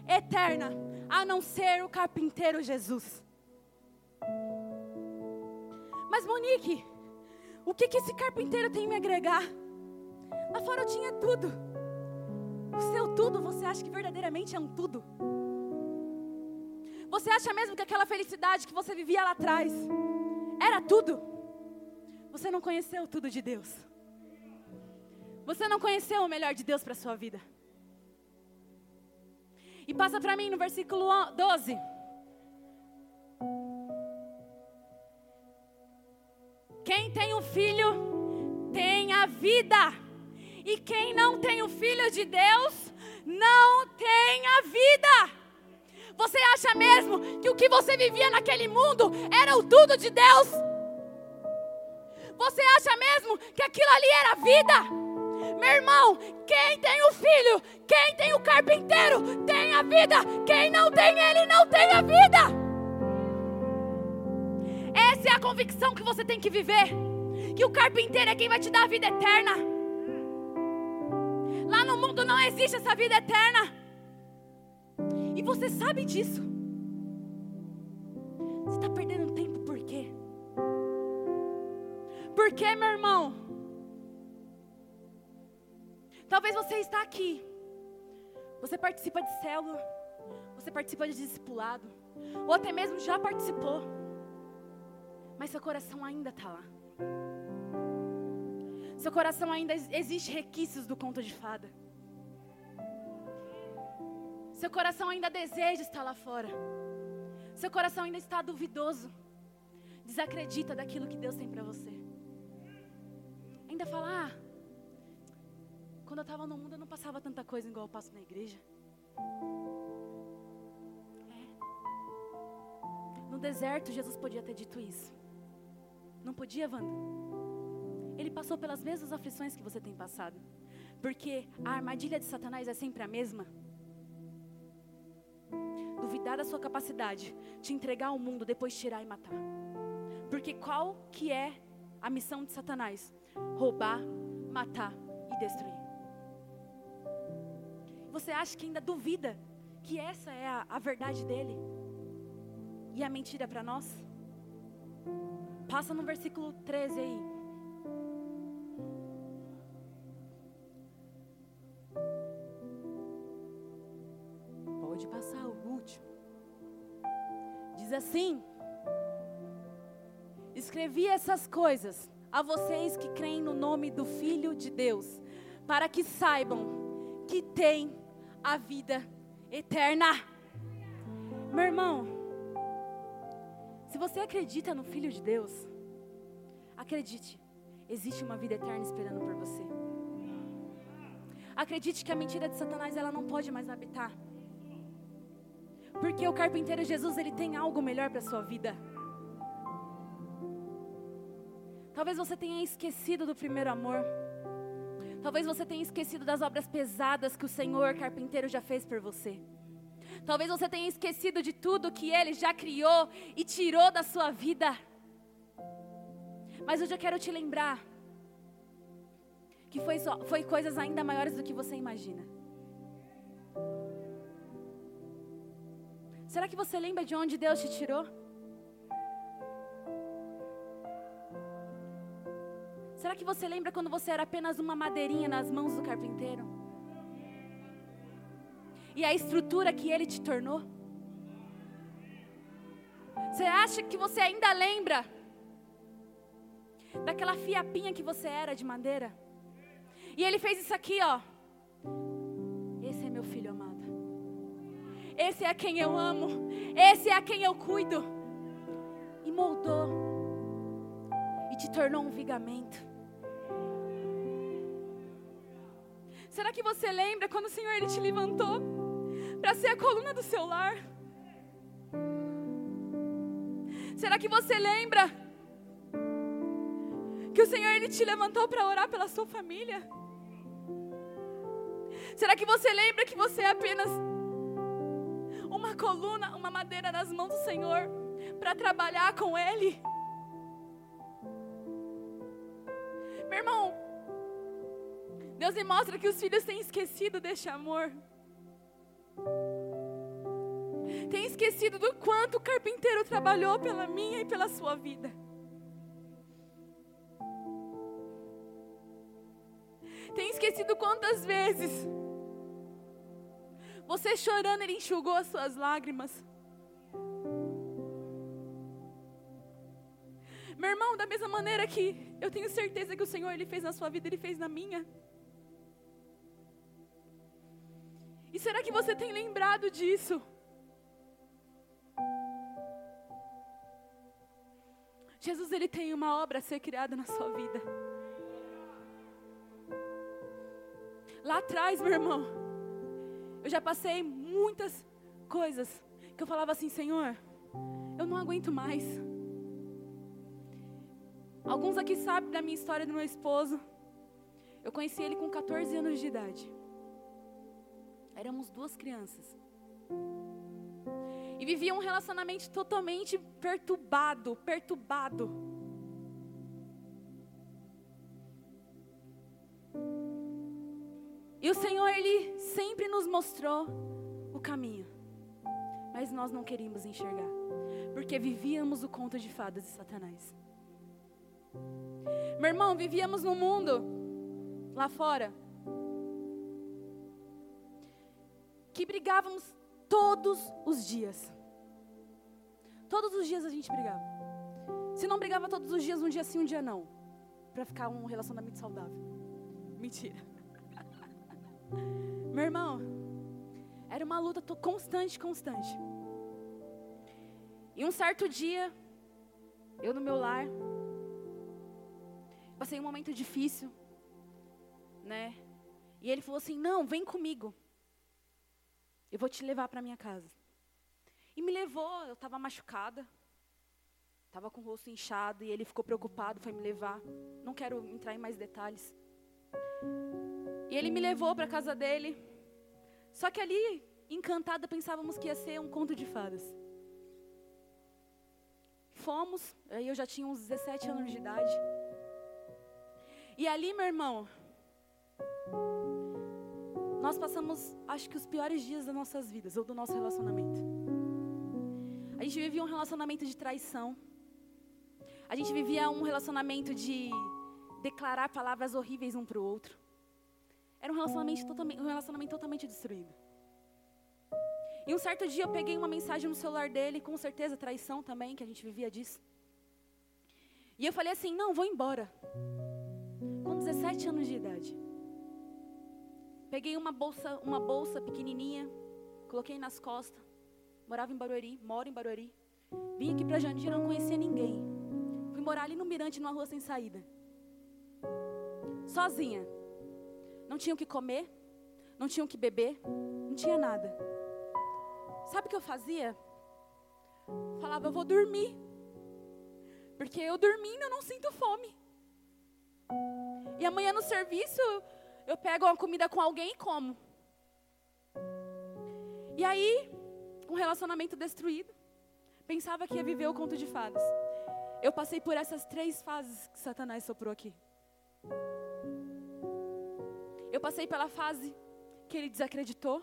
eterna a não ser o carpinteiro Jesus. Mas Monique, o que, que esse carpinteiro tem me agregar? Lá fora eu tinha tudo. O seu tudo, você acha que verdadeiramente é um tudo? Você acha mesmo que aquela felicidade que você vivia lá atrás era tudo? Você não conheceu tudo de Deus. Você não conheceu o melhor de Deus para a sua vida. E passa para mim no versículo 12. Quem tem o um filho tem a vida. E quem não tem o filho de Deus não tem a vida. Você acha mesmo que o que você vivia naquele mundo era o tudo de Deus? Você acha mesmo que aquilo ali era vida? Meu irmão, quem tem o filho, quem tem o carpinteiro, tem a vida. Quem não tem ele, não tem a vida. Essa é a convicção que você tem que viver. Que o carpinteiro é quem vai te dar a vida eterna. Lá no mundo não existe essa vida eterna. E você sabe disso. Você está perdendo tempo por quê? Por quê, meu irmão? Talvez você está aqui. Você participa de célula. Você participa de discipulado. Ou até mesmo já participou. Mas seu coração ainda está lá. Seu coração ainda existe requisitos do conto de fada. Seu coração ainda deseja estar lá fora. Seu coração ainda está duvidoso. Desacredita daquilo que Deus tem para você. Ainda fala, ah, quando eu estava no mundo eu não passava tanta coisa igual eu passo na igreja. É. No deserto Jesus podia ter dito isso. Não podia, Wanda? Ele passou pelas mesmas aflições que você tem passado. Porque a armadilha de Satanás é sempre a mesma duvidar da sua capacidade, te entregar ao mundo, depois tirar e matar. Porque qual que é a missão de Satanás? Roubar, matar e destruir. Você acha que ainda duvida que essa é a, a verdade dele? E a mentira para nós? Passa no versículo 13 aí. Assim: Escrevi essas coisas a vocês que creem no nome do Filho de Deus, para que saibam que tem a vida eterna. Meu irmão, se você acredita no Filho de Deus, acredite, existe uma vida eterna esperando por você. Acredite que a mentira de Satanás ela não pode mais habitar. Porque o carpinteiro Jesus, ele tem algo melhor para a sua vida. Talvez você tenha esquecido do primeiro amor. Talvez você tenha esquecido das obras pesadas que o Senhor carpinteiro já fez por você. Talvez você tenha esquecido de tudo que ele já criou e tirou da sua vida. Mas hoje eu quero te lembrar que foi, só, foi coisas ainda maiores do que você imagina. Será que você lembra de onde Deus te tirou? Será que você lembra quando você era apenas uma madeirinha nas mãos do carpinteiro? E a estrutura que ele te tornou? Você acha que você ainda lembra daquela fiapinha que você era de madeira? E ele fez isso aqui, ó. Esse é quem eu amo. Esse é quem eu cuido. E moldou. E te tornou um vigamento. Será que você lembra quando o Senhor ele te levantou para ser a coluna do seu lar? Será que você lembra que o Senhor ele te levantou para orar pela sua família? Será que você lembra que você é apenas uma coluna, uma madeira nas mãos do Senhor para trabalhar com Ele? Meu irmão, Deus me mostra que os filhos têm esquecido deste amor. Tem esquecido do quanto o carpinteiro trabalhou pela minha e pela sua vida. Tem esquecido quantas vezes você chorando, Ele enxugou as suas lágrimas. Meu irmão, da mesma maneira que eu tenho certeza que o Senhor Ele fez na sua vida, Ele fez na minha. E será que você tem lembrado disso? Jesus, Ele tem uma obra a ser criada na sua vida. Lá atrás, meu irmão, eu já passei muitas coisas que eu falava assim, Senhor, eu não aguento mais. Alguns aqui sabem da minha história do meu esposo. Eu conheci ele com 14 anos de idade. Éramos duas crianças. E vivia um relacionamento totalmente perturbado, perturbado. E o Senhor, Ele sempre nos mostrou o caminho. Mas nós não queríamos enxergar. Porque vivíamos o conto de fadas de Satanás. Meu irmão, vivíamos num mundo lá fora que brigávamos todos os dias. Todos os dias a gente brigava. Se não brigava todos os dias, um dia sim, um dia não. Para ficar um relacionamento saudável. Mentira. Meu irmão, era uma luta constante, constante. E um certo dia, eu no meu lar, passei um momento difícil, né? E ele falou assim: Não, vem comigo. Eu vou te levar para minha casa. E me levou, eu estava machucada, estava com o rosto inchado, e ele ficou preocupado, foi me levar. Não quero entrar em mais detalhes. E ele me levou para a casa dele. Só que ali, encantada, pensávamos que ia ser um conto de fadas. Fomos, aí eu já tinha uns 17 anos de idade. E ali, meu irmão, nós passamos, acho que os piores dias das nossas vidas, ou do nosso relacionamento. A gente vivia um relacionamento de traição. A gente vivia um relacionamento de declarar palavras horríveis um para o outro. Era um relacionamento totalmente, um relacionamento totalmente destruído. E um certo dia eu peguei uma mensagem no celular dele, com certeza traição também, que a gente vivia disso. E eu falei assim: não, vou embora. Com 17 anos de idade. Peguei uma bolsa, uma bolsa pequenininha, coloquei nas costas. Morava em Barueri, moro em Barueri. Vim aqui para Jandira, não conhecia ninguém. Fui morar ali no Mirante, numa rua sem saída. Sozinha. Não tinham o que comer, não tinham o que beber, não tinha nada. Sabe o que eu fazia? Falava, eu vou dormir. Porque eu dormindo eu não sinto fome. E amanhã no serviço eu pego uma comida com alguém e como. E aí, um relacionamento destruído, pensava que ia viver o conto de fadas. Eu passei por essas três fases que Satanás soprou aqui. Eu passei pela fase que ele desacreditou.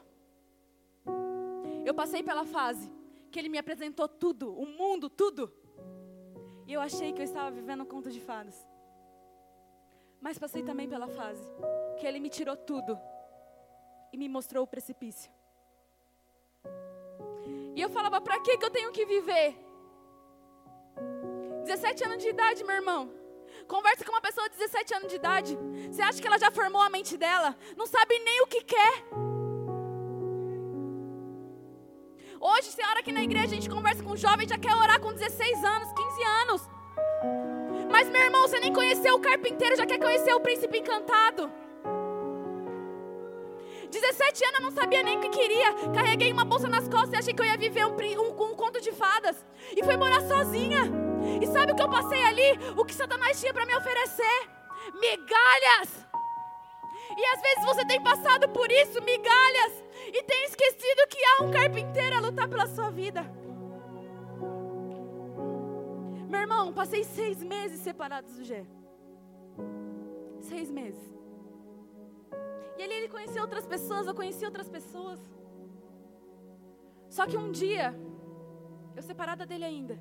Eu passei pela fase que ele me apresentou tudo, o mundo, tudo. E eu achei que eu estava vivendo um conto de fadas. Mas passei também pela fase que ele me tirou tudo e me mostrou o precipício. E eu falava, para que eu tenho que viver? 17 anos de idade, meu irmão. Conversa com uma pessoa de 17 anos de idade. Você acha que ela já formou a mente dela? Não sabe nem o que quer. Hoje, você ora aqui na igreja, a gente conversa com um jovem, já quer orar com 16 anos, 15 anos. Mas, meu irmão, você nem conheceu o carpinteiro, já quer conhecer o príncipe encantado. 17 anos eu não sabia nem o que queria. Carreguei uma bolsa nas costas e achei que eu ia viver um, um, um conto de fadas. E fui morar sozinha. E sabe o que eu passei ali? O que Satanás tinha para me oferecer? Migalhas. E às vezes você tem passado por isso, migalhas, e tem esquecido que há um carpinteiro a lutar pela sua vida. Meu irmão, passei seis meses separados do Gé. Seis meses. E ali ele conheceu outras pessoas, eu conheci outras pessoas. Só que um dia, eu separada dele ainda,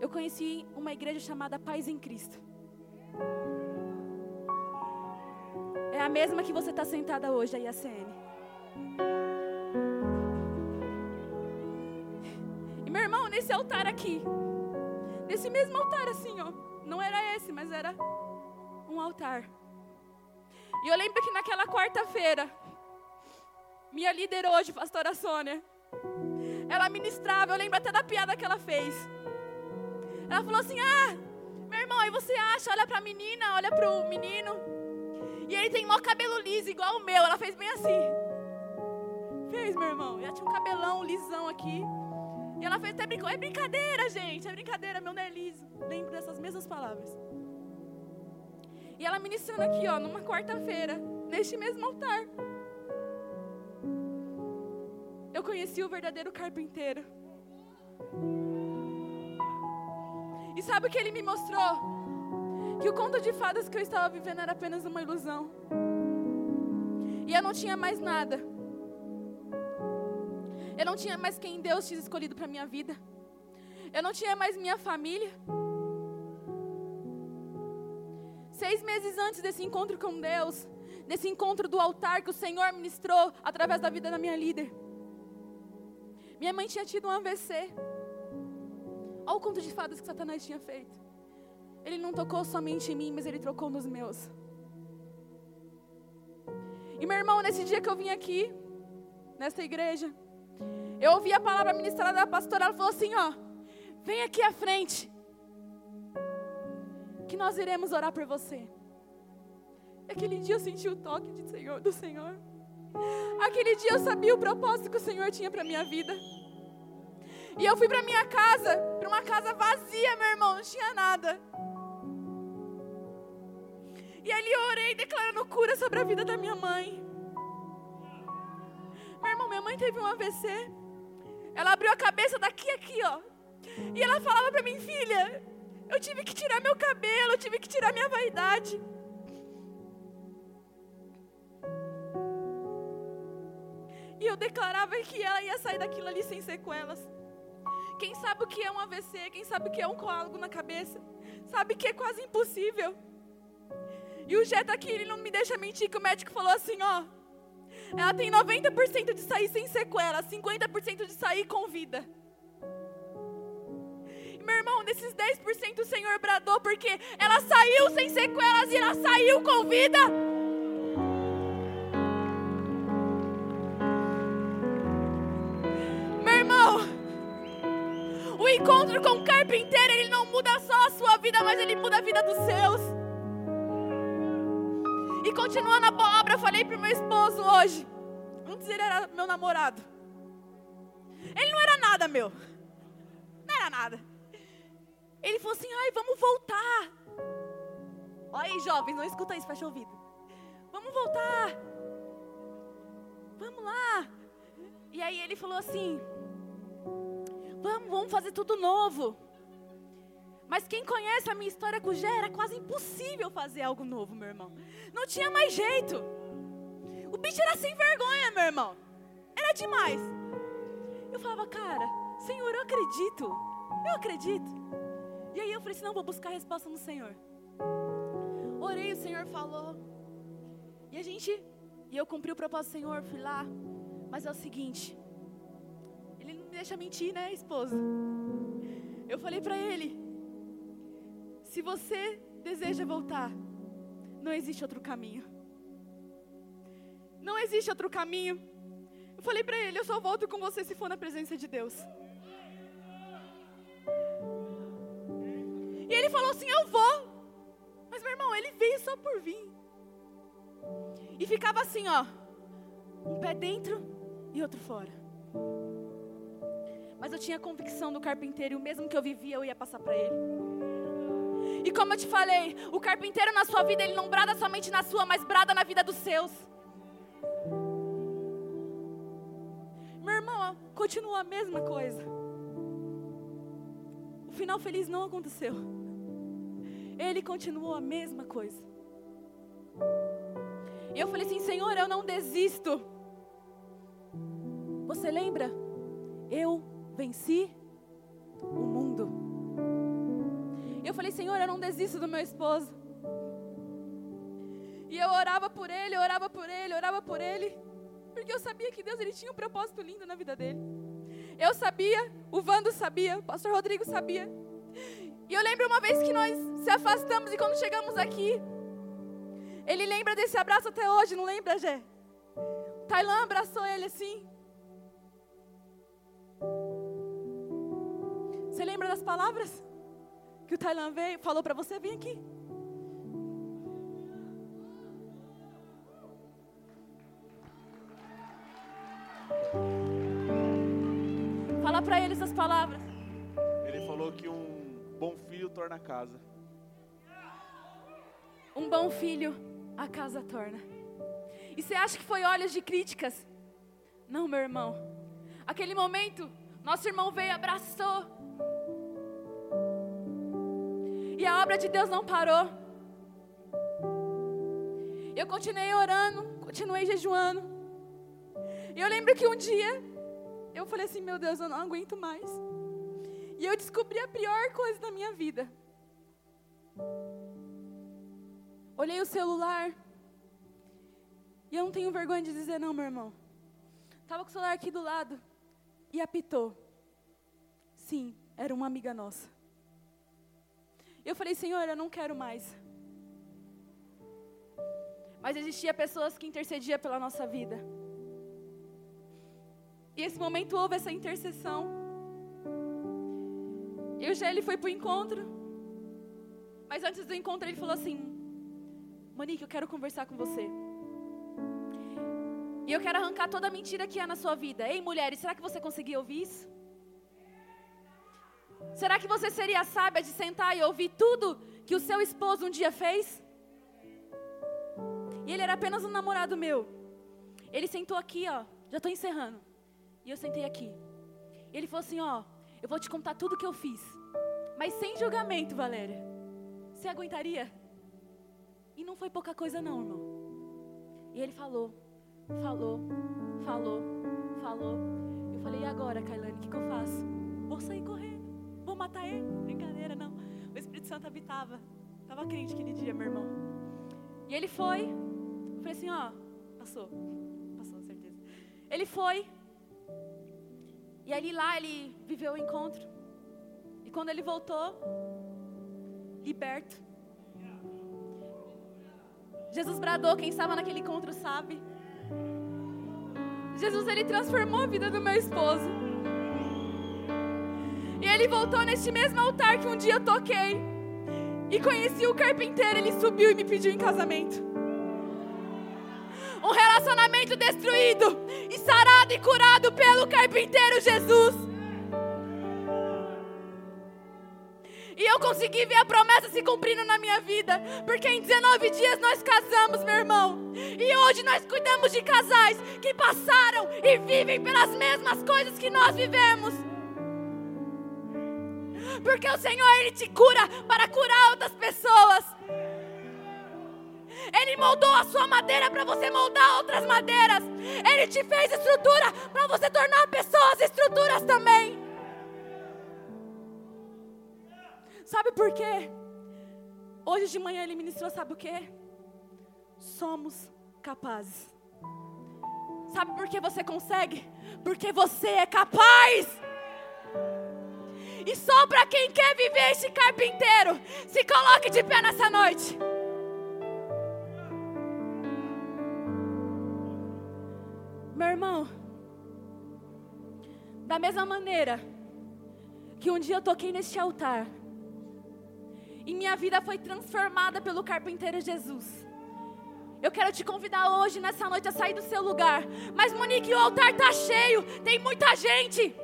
eu conheci uma igreja chamada Paz em Cristo. É a mesma que você está sentada hoje, a IACN. E meu irmão, nesse altar aqui, nesse mesmo altar assim, ó, não era esse, mas era um altar. E eu lembro que naquela quarta-feira, minha líder hoje, pastora Sônia, ela ministrava, eu lembro até da piada que ela fez. Ela falou assim: Ah, meu irmão, aí você acha, olha para a menina, olha para o menino, e ele tem maior cabelo liso, igual o meu. Ela fez bem assim. Fez, meu irmão. Já tinha um cabelão lisão aqui. E ela fez até brincou. É brincadeira, gente. É brincadeira, meu não é liso. Lembro dessas mesmas palavras. E ela ministrando aqui, ó, numa quarta-feira, neste mesmo altar. Eu conheci o verdadeiro carpinteiro. Sabe o que ele me mostrou? que o conto de fadas que eu estava vivendo era apenas uma ilusão. E eu não tinha mais nada. Eu não tinha mais quem Deus tinha escolhido para minha vida. Eu não tinha mais minha família. Seis meses antes desse encontro com Deus, desse encontro do altar que o Senhor ministrou através da vida da minha líder, minha mãe tinha tido um AVC. Olha o conto de fadas que Satanás tinha feito. Ele não tocou somente em mim, mas ele trocou nos meus. E meu irmão, nesse dia que eu vim aqui, nessa igreja, eu ouvi a palavra ministrada da pastora, ela falou assim, ó, vem aqui à frente, que nós iremos orar por você. Aquele dia eu senti o toque de Senhor, do Senhor. Aquele dia eu sabia o propósito que o Senhor tinha para minha vida. E eu fui para minha casa, para uma casa vazia, meu irmão, não tinha nada. E ali eu orei declarando cura sobre a vida da minha mãe. Meu irmão, minha mãe teve um AVC. Ela abriu a cabeça daqui aqui, ó. E ela falava para mim, filha, eu tive que tirar meu cabelo, eu tive que tirar minha vaidade. E eu declarava que ela ia sair daquilo ali sem sequelas. Quem sabe o que é um AVC, quem sabe o que é um coágulo na cabeça, sabe que é quase impossível. E o Jé tá aqui, ele não me deixa mentir, que o médico falou assim, ó. Ela tem 90% de sair sem sequela, 50% de sair com vida. E, meu irmão, nesses 10% o Senhor bradou, porque ela saiu sem sequelas e ela saiu com vida. Encontro com o carpinteiro, ele não muda só a sua vida, mas ele muda a vida dos seus. E continuando a palavra, eu falei para meu esposo hoje. Antes ele era meu namorado. Ele não era nada meu. Não era nada. Ele falou assim: ai, vamos voltar. Olha aí, jovens, não escuta isso, fecha o ouvido. Vamos voltar. Vamos lá. E aí ele falou assim: vamos, vamos fazer tudo novo. Mas quem conhece a minha história com o Gé, era quase impossível fazer algo novo, meu irmão. Não tinha mais jeito. O bicho era sem vergonha, meu irmão. Era demais. Eu falava, cara, Senhor, eu acredito. Eu acredito. E aí eu falei assim, não, vou buscar a resposta no Senhor. Orei, o Senhor falou. E a gente, e eu cumpri o propósito do Senhor, fui lá. Mas é o seguinte, Ele não me deixa mentir, né, esposa? Eu falei para ele, se você deseja voltar, não existe outro caminho. Não existe outro caminho. Eu falei para ele: eu só volto com você se for na presença de Deus. E ele falou assim: eu vou. Mas meu irmão, ele veio só por vir. E ficava assim, ó, um pé dentro e outro fora. Mas eu tinha convicção do carpinteiro e o mesmo que eu vivia eu ia passar para ele. E como eu te falei, o carpinteiro na sua vida ele não brada somente na sua, mas brada na vida dos seus. Meu irmão, continua a mesma coisa. O final feliz não aconteceu. Ele continuou a mesma coisa. E eu falei assim: Senhor, eu não desisto. Você lembra? Eu venci o mundo. Eu falei: Senhor, eu não desisto do meu esposo. E eu orava por ele, orava por ele, orava por ele. Porque eu sabia que Deus ele tinha um propósito lindo na vida dele. Eu sabia, o Vando sabia, o pastor Rodrigo sabia. E eu lembro uma vez que nós se afastamos e quando chegamos aqui, ele lembra desse abraço até hoje, não lembra, Gé? Tailã abraçou ele assim. Você lembra das palavras que o Tailã veio, falou para você? Vem aqui. Fala para ele essas palavras. Ele falou que um bom filho torna casa. Um bom filho a casa torna. E você acha que foi olhos de críticas? Não, meu irmão. Aquele momento, nosso irmão veio e abraçou. E a obra de Deus não parou. Eu continuei orando, continuei jejuando. E eu lembro que um dia eu falei assim: Meu Deus, eu não aguento mais. E eu descobri a pior coisa da minha vida. Olhei o celular. E eu não tenho vergonha de dizer, não, meu irmão. Estava com o celular aqui do lado. E apitou. Sim, era uma amiga nossa. E eu falei, Senhor, eu não quero mais. Mas existia pessoas que intercediam pela nossa vida. E esse momento houve essa intercessão. E o Gé, foi para o encontro. Mas antes do encontro ele falou assim, Monique, eu quero conversar com você. E eu quero arrancar toda a mentira que há na sua vida. Ei, mulheres, será que você conseguiu ouvir isso? Será que você seria sábia de sentar e ouvir tudo que o seu esposo um dia fez? E ele era apenas um namorado meu. Ele sentou aqui, ó. Já estou encerrando. E eu sentei aqui. Ele falou assim: ó, eu vou te contar tudo que eu fiz. Mas sem julgamento, Valéria. Você aguentaria? E não foi pouca coisa, não, irmão. E ele falou, falou, falou, falou. Eu falei, e agora, Kailane, o que, que eu faço? Vou sair correndo, vou matar ele. Brincadeira, não. O Espírito Santo habitava. Estava crente aquele dia, meu irmão. E ele foi. Eu falei assim, ó, passou. Passou, certeza. Ele foi. E ali lá ele viveu o encontro. E quando ele voltou, liberto, Jesus bradou, quem estava naquele encontro sabe. Jesus ele transformou a vida do meu esposo. E ele voltou neste mesmo altar que um dia eu toquei. E conheci o carpinteiro, ele subiu e me pediu em casamento. Um relacionamento destruído e sarado e curado pelo carpinteiro Jesus. E eu consegui ver a promessa se cumprindo na minha vida. Porque em 19 dias nós casamos, meu irmão. E hoje nós cuidamos de casais que passaram e vivem pelas mesmas coisas que nós vivemos. Porque o Senhor, Ele te cura para curar outras pessoas. Ele moldou a sua madeira para você moldar outras madeiras. Ele te fez estrutura para você tornar pessoas estruturas também. Sabe por quê? Hoje de manhã ele ministrou, sabe o quê? Somos capazes. Sabe por que você consegue? Porque você é capaz. E só para quem quer viver este carpinteiro, se coloque de pé nessa noite. Meu irmão, da mesma maneira que um dia eu toquei neste altar e minha vida foi transformada pelo carpinteiro Jesus. Eu quero te convidar hoje, nessa noite, a sair do seu lugar. Mas, Monique, o altar está cheio, tem muita gente.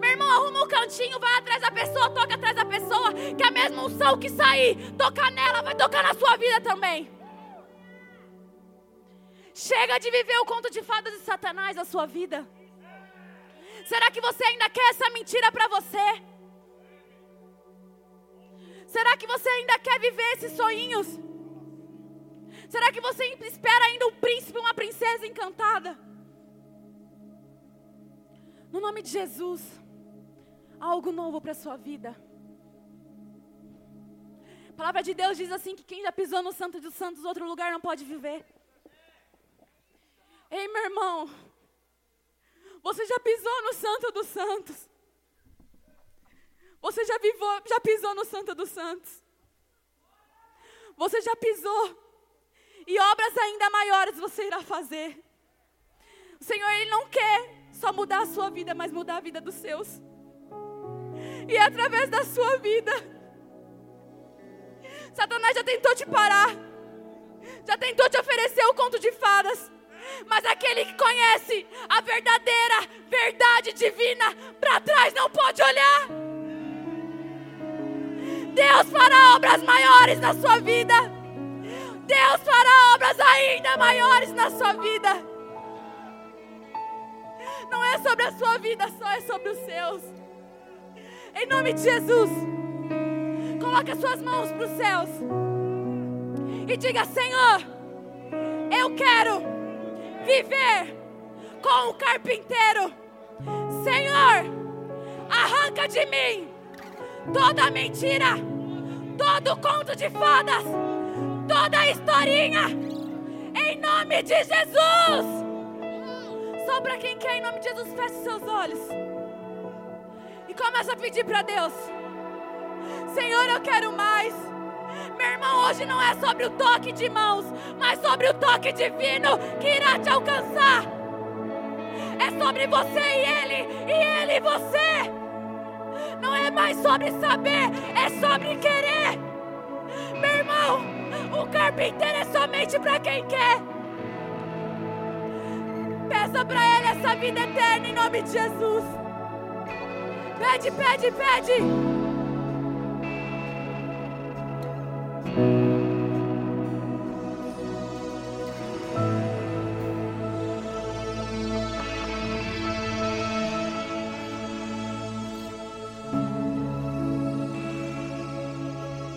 Meu irmão, arruma um cantinho, vai atrás da pessoa, toca atrás da pessoa, que a mesma unção que sair, tocar nela, vai tocar na sua vida também. Chega de viver o conto de fadas de Satanás na sua vida. Será que você ainda quer essa mentira para você? Será que você ainda quer viver esses sonhos? Será que você espera ainda um príncipe, uma princesa encantada? No nome de Jesus, algo novo para a sua vida. A palavra de Deus diz assim: que quem já pisou no Santo dos Santos, outro lugar não pode viver. Ei, meu irmão, você já pisou no Santo dos Santos? Você já, vivou, já pisou no Santo dos Santos? Você já pisou e obras ainda maiores você irá fazer. O Senhor, Ele não quer só mudar a sua vida, mas mudar a vida dos seus. E é através da sua vida, Satanás já tentou te parar, já tentou te oferecer o conto de fadas. Mas aquele que conhece a verdadeira verdade divina, para trás não pode olhar. Deus fará obras maiores na sua vida. Deus fará obras ainda maiores na sua vida. Não é sobre a sua vida só, é sobre os seus. Em nome de Jesus, coloque as suas mãos para os céus e diga: Senhor, eu quero viver com o carpinteiro. Senhor, arranca de mim toda mentira, todo conto de fadas toda historinha. Em nome de Jesus. Só para quem quer, em nome de Jesus, feche seus olhos. E começa a pedir para Deus: Senhor, eu quero mais. Meu irmão, hoje não é sobre o toque de mãos, mas sobre o toque divino que irá te alcançar. É sobre você e Ele, e Ele e você. Não é mais sobre saber, é sobre querer. Meu irmão, o carpinteiro é somente para quem quer. Peça para Ele essa vida eterna em nome de Jesus. Pede, pede, pede.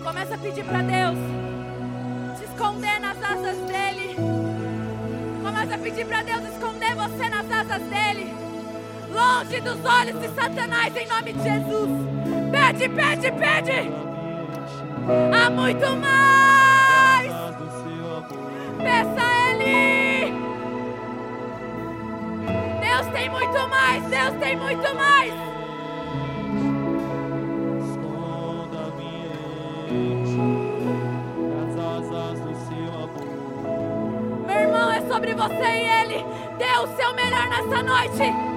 Começa a pedir para Deus esconder nas asas dele. Começa a pedir para Deus esconder você nas asas dele. Longe dos olhos de Satanás, em nome de Jesus. Pede, pede, pede. Há muito mais. Peça a Ele. Deus tem muito mais. Deus tem muito mais. sobre você e Ele dê o seu melhor nessa noite.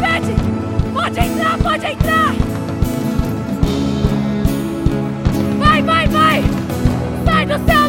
Pede! Pode entrar, pode entrar! Vai, vai, vai! Sai do céu!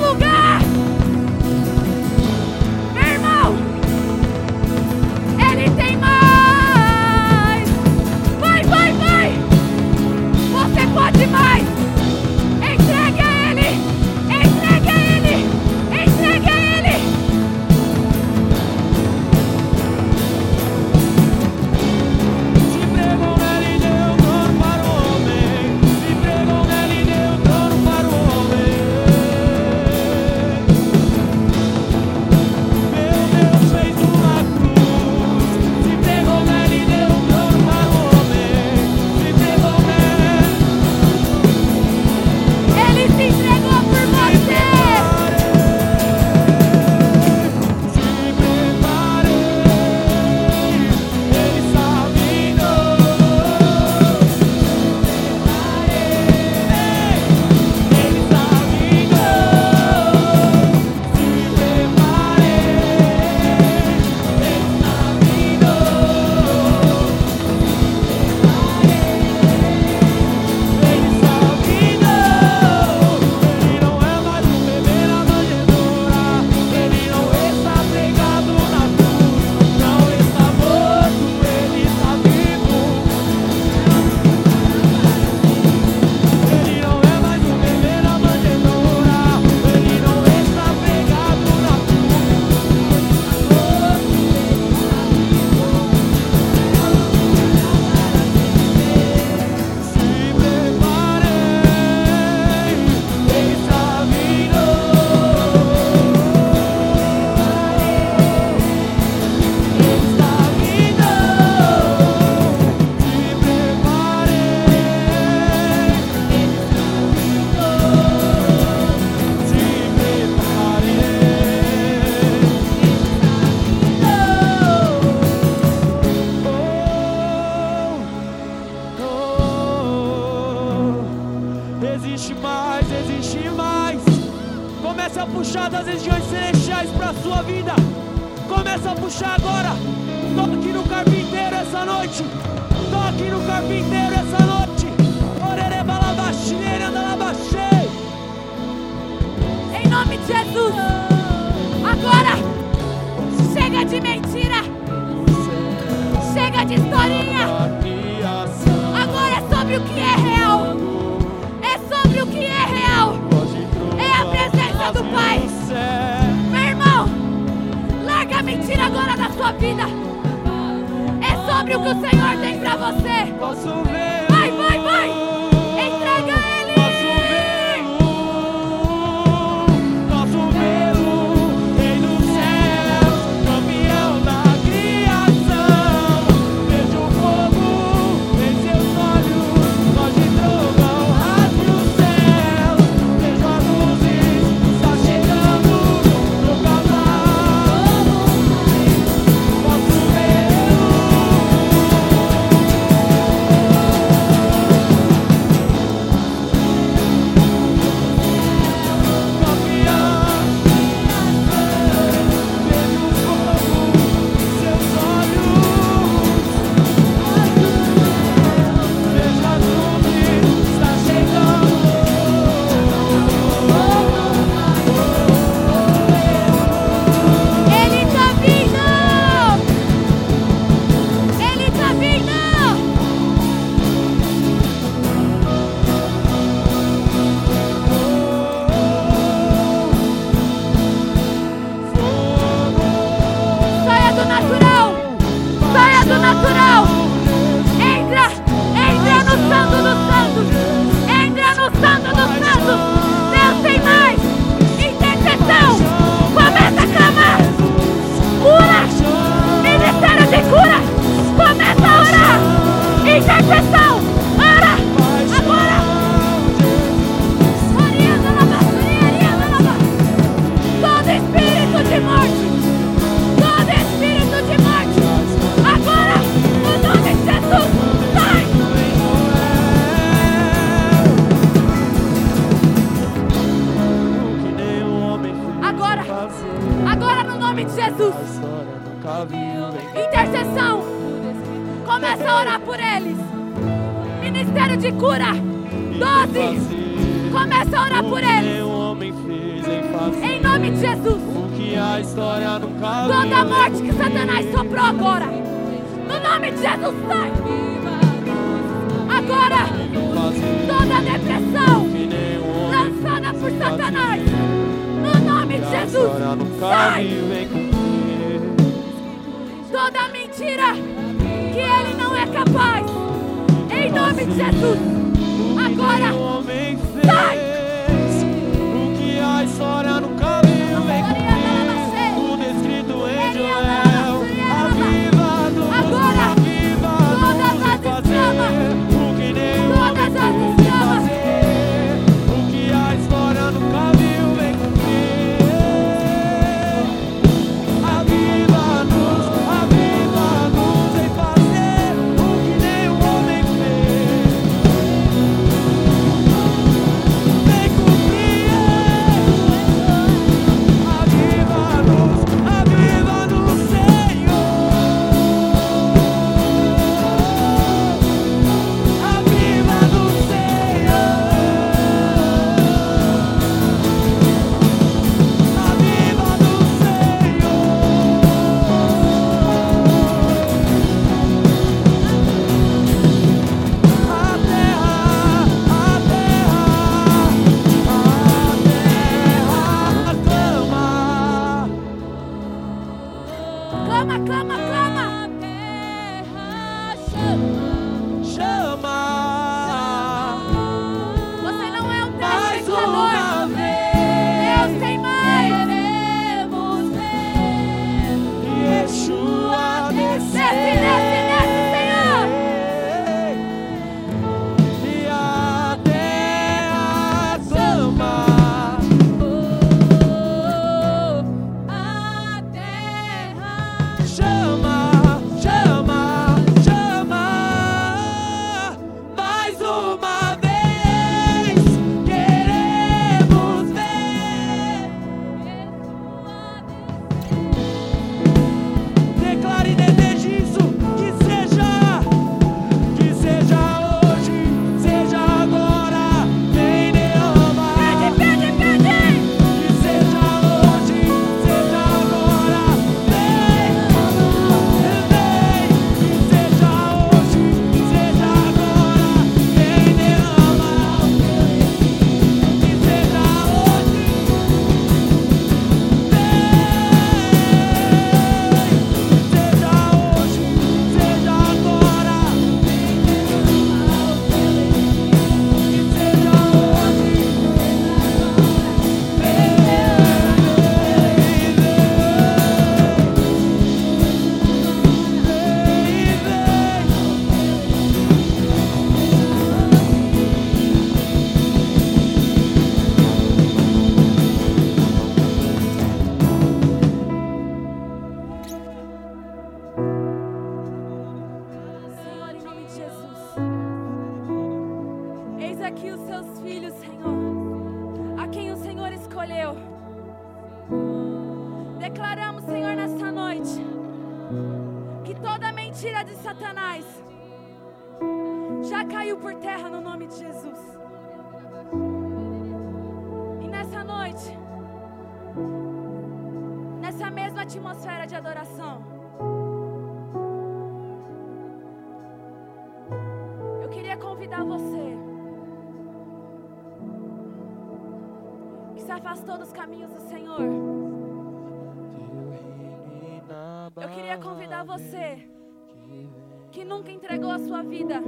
vida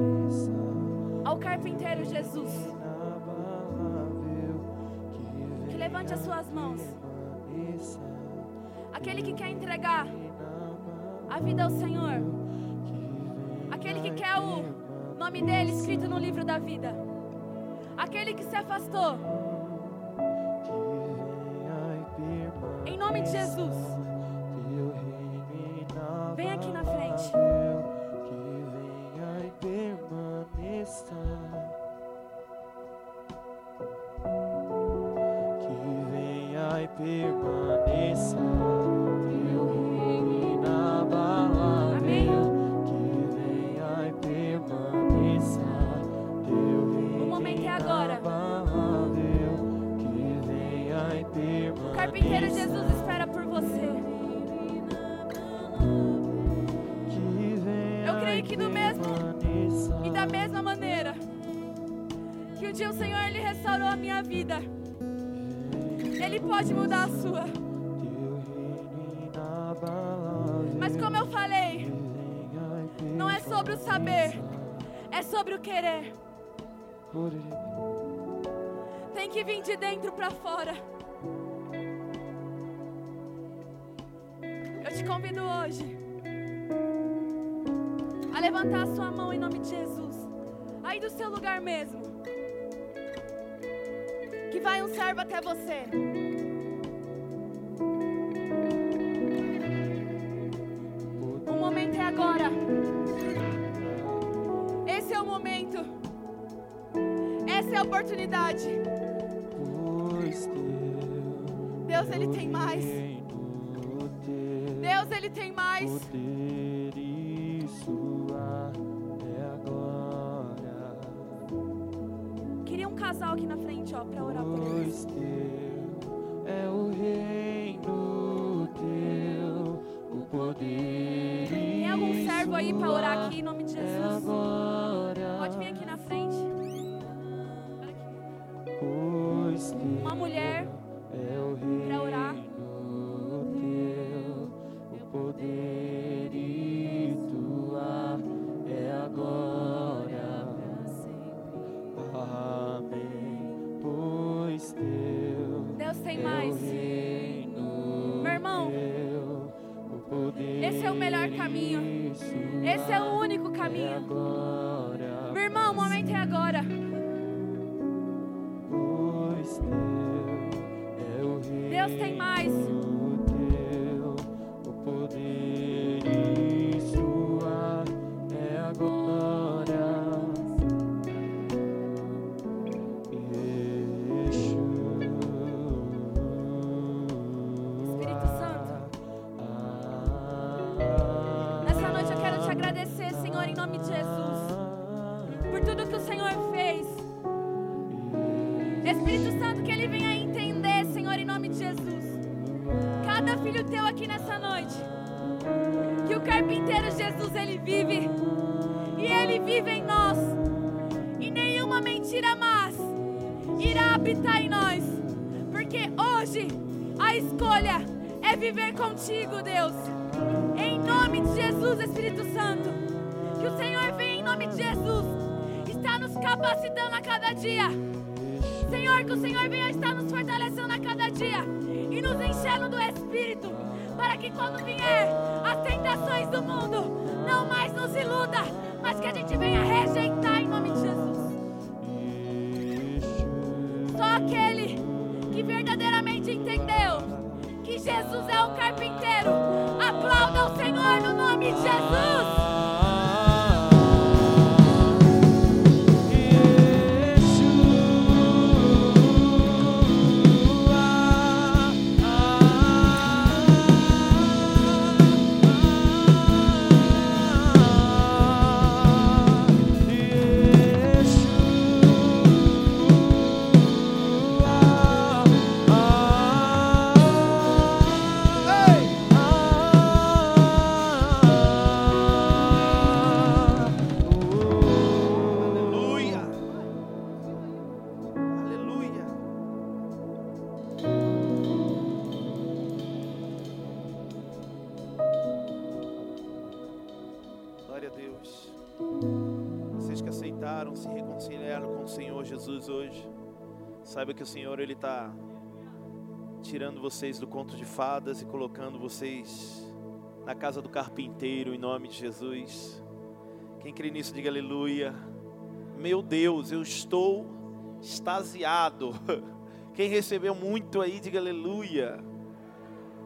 ao carpinteiro Jesus. Que levante as suas mãos. Aquele que quer entregar a vida ao Senhor. Aquele que quer o nome dele escrito no livro da vida. Aquele que se afastou. Em nome de Jesus. Vem aqui na frente. stars. Um dia o Senhor ele restaurou a minha vida, Ele pode mudar a sua. Mas como eu falei, não é sobre o saber, é sobre o querer. Tem que vir de dentro para fora. Eu te convido hoje a levantar a sua mão em nome de Jesus. Aí do seu lugar mesmo. Vai um servo até você. O momento é agora. Esse é o momento. Essa é a oportunidade. Deus, Ele tem mais. Deus, Ele tem mais. É. Queria um casal aqui na frente, ó, pra orar aí pra sua orar aqui para que quando saiba que o Senhor ele está tirando vocês do conto de fadas e colocando vocês na casa do carpinteiro em nome de Jesus. Quem crê nisso, diga aleluia. Meu Deus, eu estou extasiado. *laughs* Quem recebeu muito aí, diga aleluia.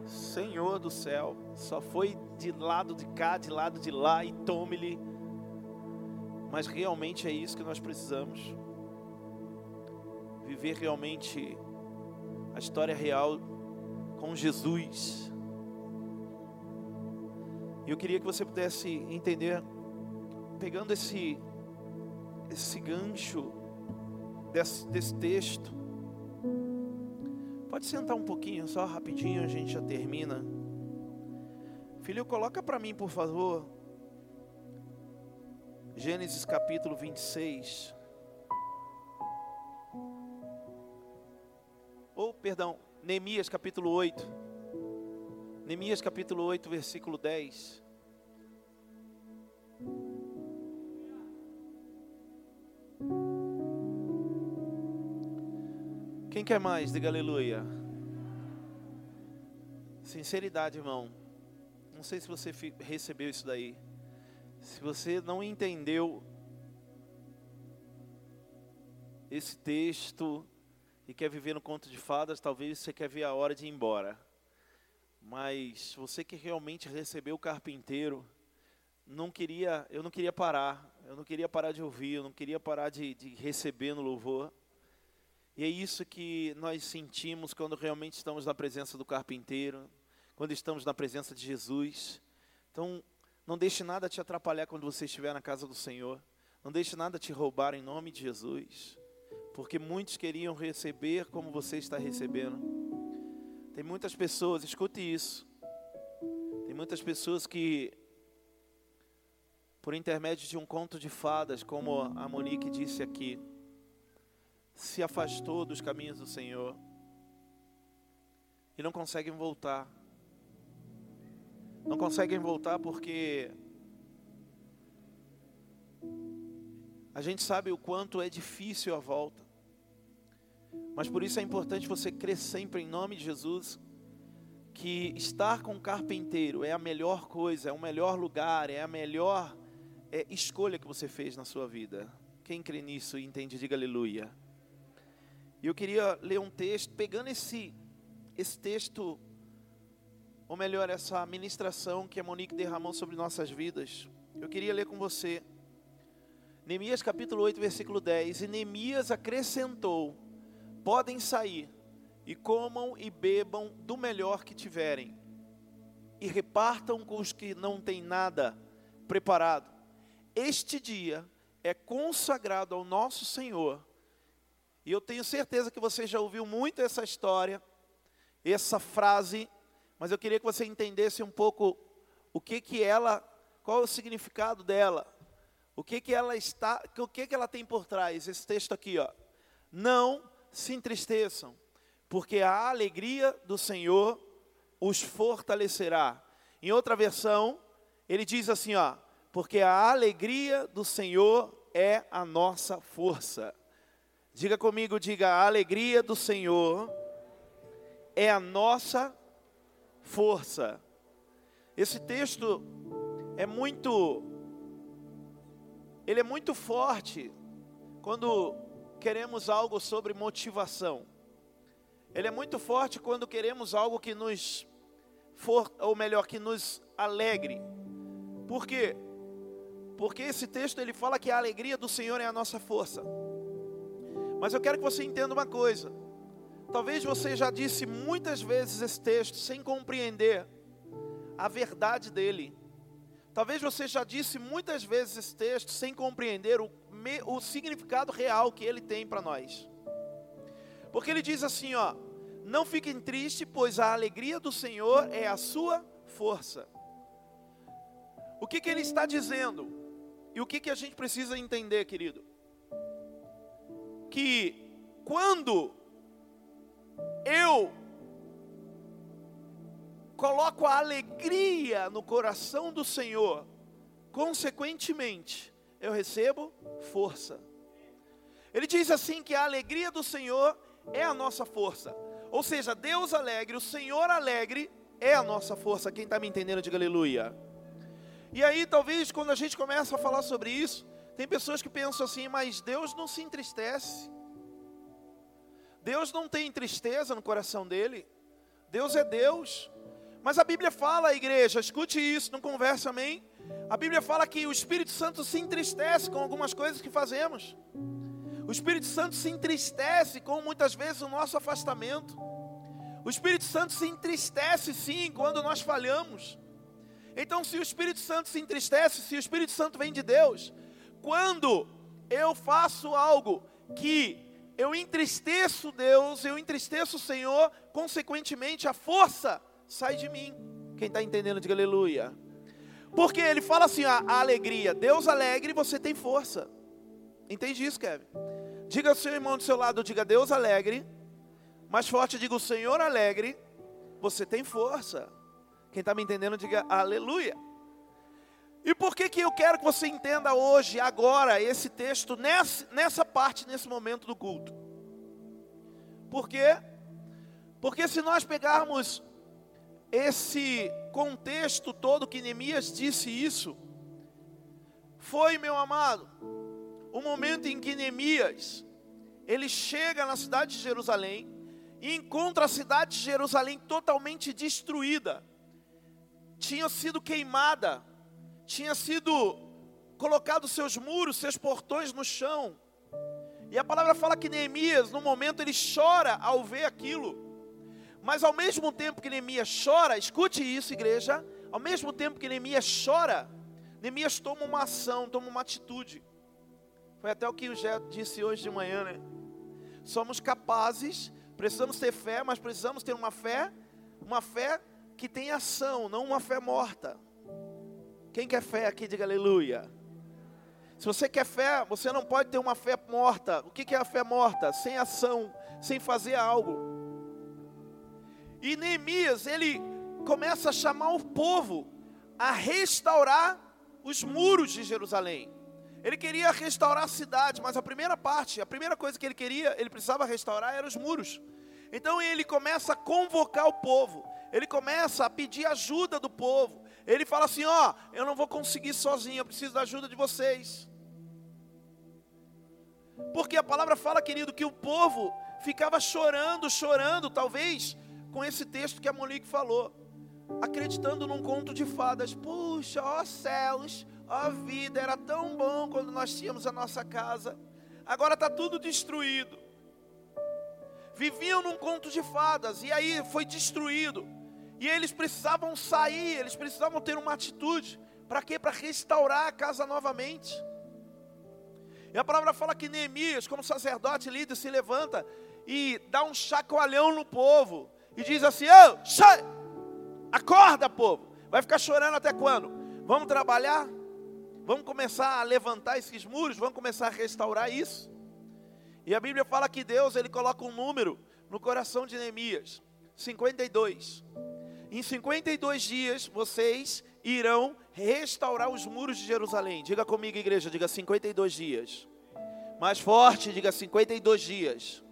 Senhor do céu, só foi de lado de cá, de lado de lá e tome-lhe. Mas realmente é isso que nós precisamos. Viver realmente a história real com Jesus. E eu queria que você pudesse entender pegando esse esse gancho desse, desse texto. Pode sentar um pouquinho, só rapidinho, a gente já termina. Filho, coloca para mim, por favor. Gênesis capítulo 26. Ou, perdão, Neemias capítulo 8. Neemias capítulo 8, versículo 10. Quem quer mais? Diga aleluia. Sinceridade, irmão. Não sei se você recebeu isso daí. Se você não entendeu esse texto e quer viver no conto de fadas, talvez você quer ver a hora de ir embora. Mas você que realmente recebeu o carpinteiro, não queria, eu não queria parar, eu não queria parar de ouvir, eu não queria parar de, de receber no louvor. E é isso que nós sentimos quando realmente estamos na presença do carpinteiro, quando estamos na presença de Jesus. Então, não deixe nada te atrapalhar quando você estiver na casa do Senhor. Não deixe nada te roubar em nome de Jesus. Porque muitos queriam receber como você está recebendo. Tem muitas pessoas, escute isso. Tem muitas pessoas que, por intermédio de um conto de fadas, como a Monique disse aqui, se afastou dos caminhos do Senhor e não conseguem voltar. Não conseguem voltar porque a gente sabe o quanto é difícil a volta. Mas por isso é importante você crer sempre em nome de Jesus que estar com o carpinteiro é a melhor coisa, é o melhor lugar, é a melhor é, escolha que você fez na sua vida. Quem crê nisso e entende, diga aleluia. E eu queria ler um texto, pegando esse, esse texto ou melhor, essa ministração que a Monique derramou sobre nossas vidas. Eu queria ler com você. Neemias capítulo 8, versículo 10. E Neemias acrescentou: Podem sair e comam e bebam do melhor que tiverem, e repartam com os que não têm nada preparado. Este dia é consagrado ao nosso Senhor. E eu tenho certeza que você já ouviu muito essa história, essa frase mas eu queria que você entendesse um pouco o que que ela, qual é o significado dela, o que que ela está, o que que ela tem por trás. Esse texto aqui, ó. Não se entristeçam, porque a alegria do Senhor os fortalecerá. Em outra versão, ele diz assim, ó, porque a alegria do Senhor é a nossa força. Diga comigo, diga, a alegria do Senhor é a nossa força. Esse texto é muito ele é muito forte quando queremos algo sobre motivação. Ele é muito forte quando queremos algo que nos for, ou melhor, que nos alegre. Por quê? Porque esse texto ele fala que a alegria do Senhor é a nossa força. Mas eu quero que você entenda uma coisa. Talvez você já disse muitas vezes esse texto sem compreender a verdade dele. Talvez você já disse muitas vezes esse texto sem compreender o, o significado real que ele tem para nós. Porque ele diz assim, ó: Não fiquem tristes, pois a alegria do Senhor é a sua força. O que, que ele está dizendo? E o que, que a gente precisa entender, querido? Que quando eu coloco a alegria no coração do Senhor, consequentemente, eu recebo força. Ele diz assim que a alegria do Senhor é a nossa força. Ou seja, Deus alegre, o Senhor alegre é a nossa força. Quem está me entendendo, diga aleluia. E aí, talvez, quando a gente começa a falar sobre isso, tem pessoas que pensam assim, mas Deus não se entristece. Deus não tem tristeza no coração dele. Deus é Deus. Mas a Bíblia fala, igreja, escute isso, não conversa, amém? A Bíblia fala que o Espírito Santo se entristece com algumas coisas que fazemos. O Espírito Santo se entristece com muitas vezes o nosso afastamento. O Espírito Santo se entristece sim quando nós falhamos. Então, se o Espírito Santo se entristece, se o Espírito Santo vem de Deus, quando eu faço algo que eu entristeço Deus, eu entristeço o Senhor, consequentemente a força sai de mim. Quem está entendendo, diga aleluia. Porque ele fala assim: a, a alegria, Deus alegre, você tem força. Entende isso, Kevin? Diga ao seu irmão do seu lado, diga Deus alegre. Mais forte, diga o Senhor alegre, você tem força. Quem está me entendendo, diga aleluia. E por que, que eu quero que você entenda hoje, agora, esse texto, nessa, nessa parte, nesse momento do culto? Por quê? Porque se nós pegarmos esse contexto todo que Neemias disse isso, foi, meu amado, o momento em que Neemias, ele chega na cidade de Jerusalém e encontra a cidade de Jerusalém totalmente destruída, tinha sido queimada, tinha sido colocado seus muros, seus portões no chão. E a palavra fala que Neemias, no momento, ele chora ao ver aquilo. Mas ao mesmo tempo que Neemias chora, escute isso, igreja. Ao mesmo tempo que Neemias chora, Neemias toma uma ação, toma uma atitude. Foi até o que o Jé disse hoje de manhã, né? Somos capazes, precisamos ter fé, mas precisamos ter uma fé, uma fé que tem ação, não uma fé morta. Quem quer fé aqui, diga aleluia. Se você quer fé, você não pode ter uma fé morta. O que é a fé morta? Sem ação, sem fazer algo. E Neemias, ele começa a chamar o povo a restaurar os muros de Jerusalém. Ele queria restaurar a cidade, mas a primeira parte, a primeira coisa que ele queria, ele precisava restaurar eram os muros. Então ele começa a convocar o povo, ele começa a pedir ajuda do povo, ele fala assim: Ó, eu não vou conseguir sozinho, eu preciso da ajuda de vocês. Porque a palavra fala, querido, que o povo ficava chorando, chorando, talvez com esse texto que a Monique falou, acreditando num conto de fadas. Puxa, ó céus, ó vida, era tão bom quando nós tínhamos a nossa casa, agora está tudo destruído. Viviam num conto de fadas, e aí foi destruído. E eles precisavam sair, eles precisavam ter uma atitude. Para quê? Para restaurar a casa novamente. E a palavra fala que Neemias, como sacerdote líder, se levanta e dá um chacoalhão no povo. E diz assim: Ô, sai! Acorda, povo! Vai ficar chorando até quando? Vamos trabalhar? Vamos começar a levantar esses muros? Vamos começar a restaurar isso? E a Bíblia fala que Deus ele coloca um número no coração de Neemias: 52. Em 52 dias vocês irão restaurar os muros de Jerusalém. Diga comigo, igreja, diga 52 dias. Mais forte, diga 52 dias.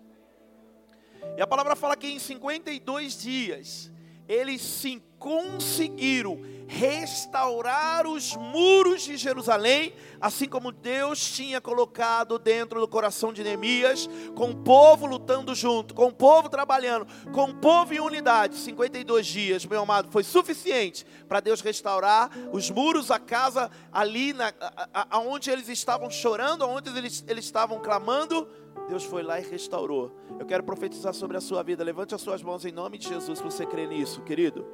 E a palavra fala que em 52 dias eles sim conseguiram restaurar os muros de Jerusalém, assim como Deus tinha colocado dentro do coração de Neemias, com o povo lutando junto, com o povo trabalhando, com o povo em unidade. 52 dias, meu amado, foi suficiente para Deus restaurar os muros, a casa ali, na, a, a, onde eles estavam chorando, onde eles, eles estavam clamando. Deus foi lá e restaurou. Eu quero profetizar sobre a sua vida. Levante as suas mãos em nome de Jesus, se você crê nisso, querido.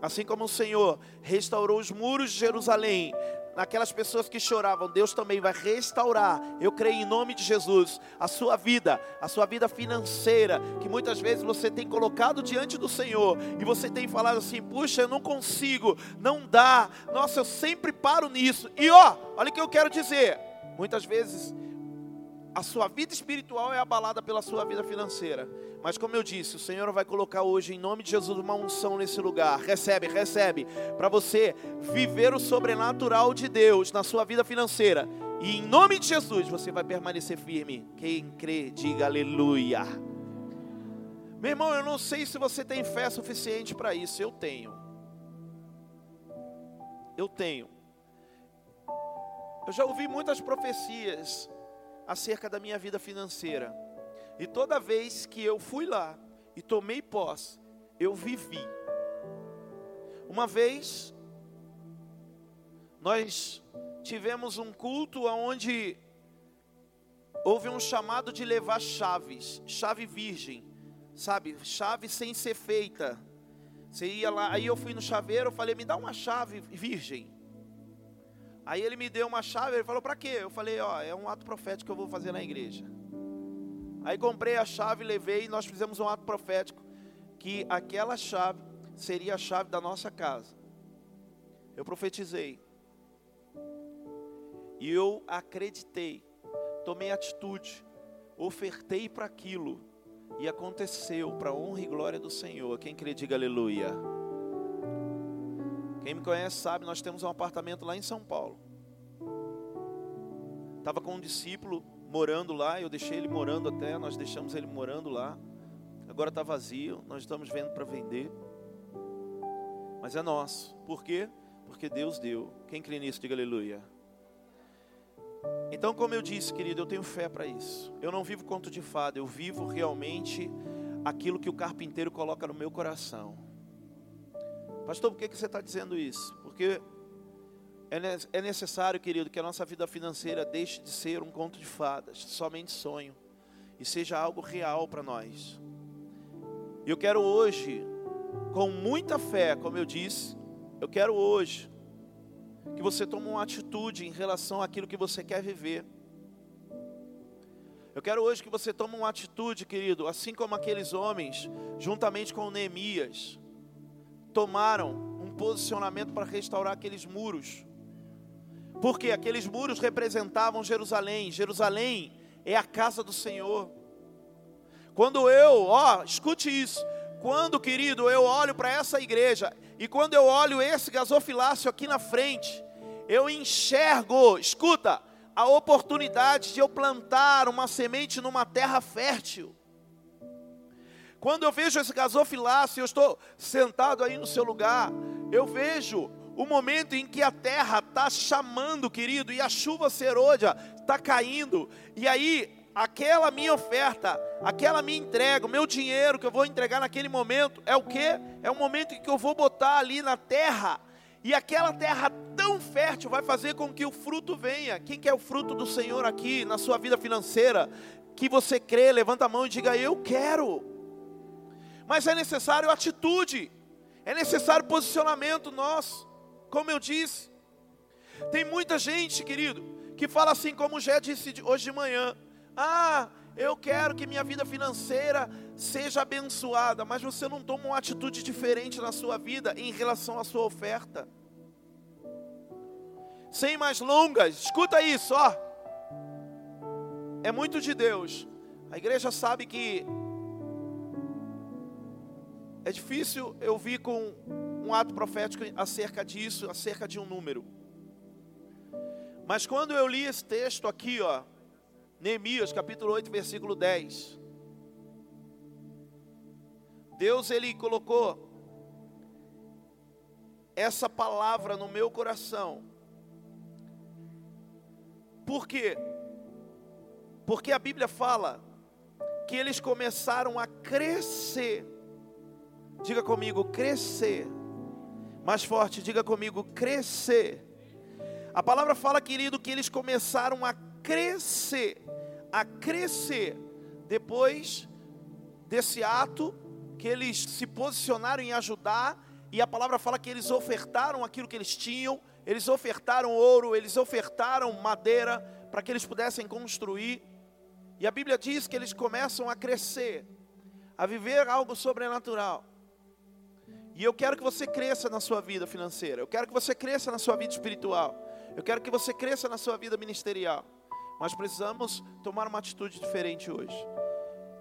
Assim como o Senhor restaurou os muros de Jerusalém, naquelas pessoas que choravam, Deus também vai restaurar. Eu creio em nome de Jesus a sua vida, a sua vida financeira, que muitas vezes você tem colocado diante do Senhor e você tem falado assim: "Puxa, eu não consigo, não dá. Nossa, eu sempre paro nisso". E ó, olha o que eu quero dizer. Muitas vezes a sua vida espiritual é abalada pela sua vida financeira. Mas como eu disse, o Senhor vai colocar hoje em nome de Jesus uma unção nesse lugar. Recebe, recebe, para você viver o sobrenatural de Deus na sua vida financeira. E em nome de Jesus você vai permanecer firme. Quem crê, diga aleluia. Meu irmão, eu não sei se você tem fé suficiente para isso. Eu tenho. Eu tenho. Eu já ouvi muitas profecias acerca da minha vida financeira. E toda vez que eu fui lá e tomei posse, eu vivi. Uma vez, nós tivemos um culto onde houve um chamado de levar chaves, chave virgem, sabe? Chave sem ser feita. Você ia lá, aí eu fui no chaveiro, falei, me dá uma chave virgem. Aí ele me deu uma chave, ele falou, para quê? Eu falei, ó, é um ato profético que eu vou fazer na igreja. Aí comprei a chave, levei e nós fizemos um ato profético que aquela chave seria a chave da nossa casa. Eu profetizei. E eu acreditei, tomei atitude, ofertei para aquilo e aconteceu para honra e glória do Senhor. Quem crê, diga aleluia. Quem me conhece sabe, nós temos um apartamento lá em São Paulo. Estava com um discípulo morando lá, eu deixei ele morando até, nós deixamos ele morando lá. Agora está vazio, nós estamos vendo para vender. Mas é nosso. Por quê? Porque Deus deu. Quem crê nisso, diga aleluia. Então, como eu disse, querido, eu tenho fé para isso. Eu não vivo conto de fada, eu vivo realmente aquilo que o carpinteiro coloca no meu coração. Pastor, por que, que você está dizendo isso? Porque é, é necessário, querido, que a nossa vida financeira deixe de ser um conto de fadas, somente sonho, e seja algo real para nós. E eu quero hoje, com muita fé, como eu disse, eu quero hoje que você tome uma atitude em relação àquilo que você quer viver. Eu quero hoje que você tome uma atitude, querido, assim como aqueles homens, juntamente com Neemias, tomaram um posicionamento para restaurar aqueles muros. Porque aqueles muros representavam Jerusalém. Jerusalém é a casa do Senhor. Quando eu, ó, escute isso. Quando, querido, eu olho para essa igreja e quando eu olho esse gasofilácio aqui na frente, eu enxergo, escuta, a oportunidade de eu plantar uma semente numa terra fértil. Quando eu vejo esse gasofilácio, eu estou sentado aí no seu lugar, eu vejo o momento em que a terra está chamando, querido, e a chuva serôdia está caindo, e aí aquela minha oferta, aquela minha entrega, o meu dinheiro que eu vou entregar naquele momento, é o que? É o momento em que eu vou botar ali na terra, e aquela terra tão fértil vai fazer com que o fruto venha. Quem quer o fruto do Senhor aqui na sua vida financeira? Que você crê, levanta a mão e diga: Eu quero. Mas é necessário atitude, é necessário posicionamento nosso. Como eu disse, tem muita gente, querido, que fala assim, como já disse hoje de manhã: Ah, eu quero que minha vida financeira seja abençoada, mas você não toma uma atitude diferente na sua vida em relação à sua oferta. Sem mais longas, escuta isso, ó. É muito de Deus. A igreja sabe que é difícil eu vir com um ato profético acerca disso, acerca de um número. Mas quando eu li esse texto aqui, ó, Neemias capítulo 8, versículo 10. Deus ele colocou essa palavra no meu coração. Por quê? Porque a Bíblia fala que eles começaram a crescer. Diga comigo, crescer. Mais forte, diga comigo, crescer. A palavra fala, querido, que eles começaram a crescer, a crescer depois desse ato que eles se posicionaram em ajudar e a palavra fala que eles ofertaram aquilo que eles tinham, eles ofertaram ouro, eles ofertaram madeira para que eles pudessem construir. E a Bíblia diz que eles começam a crescer, a viver algo sobrenatural. E eu quero que você cresça na sua vida financeira, eu quero que você cresça na sua vida espiritual, eu quero que você cresça na sua vida ministerial. Mas precisamos tomar uma atitude diferente hoje.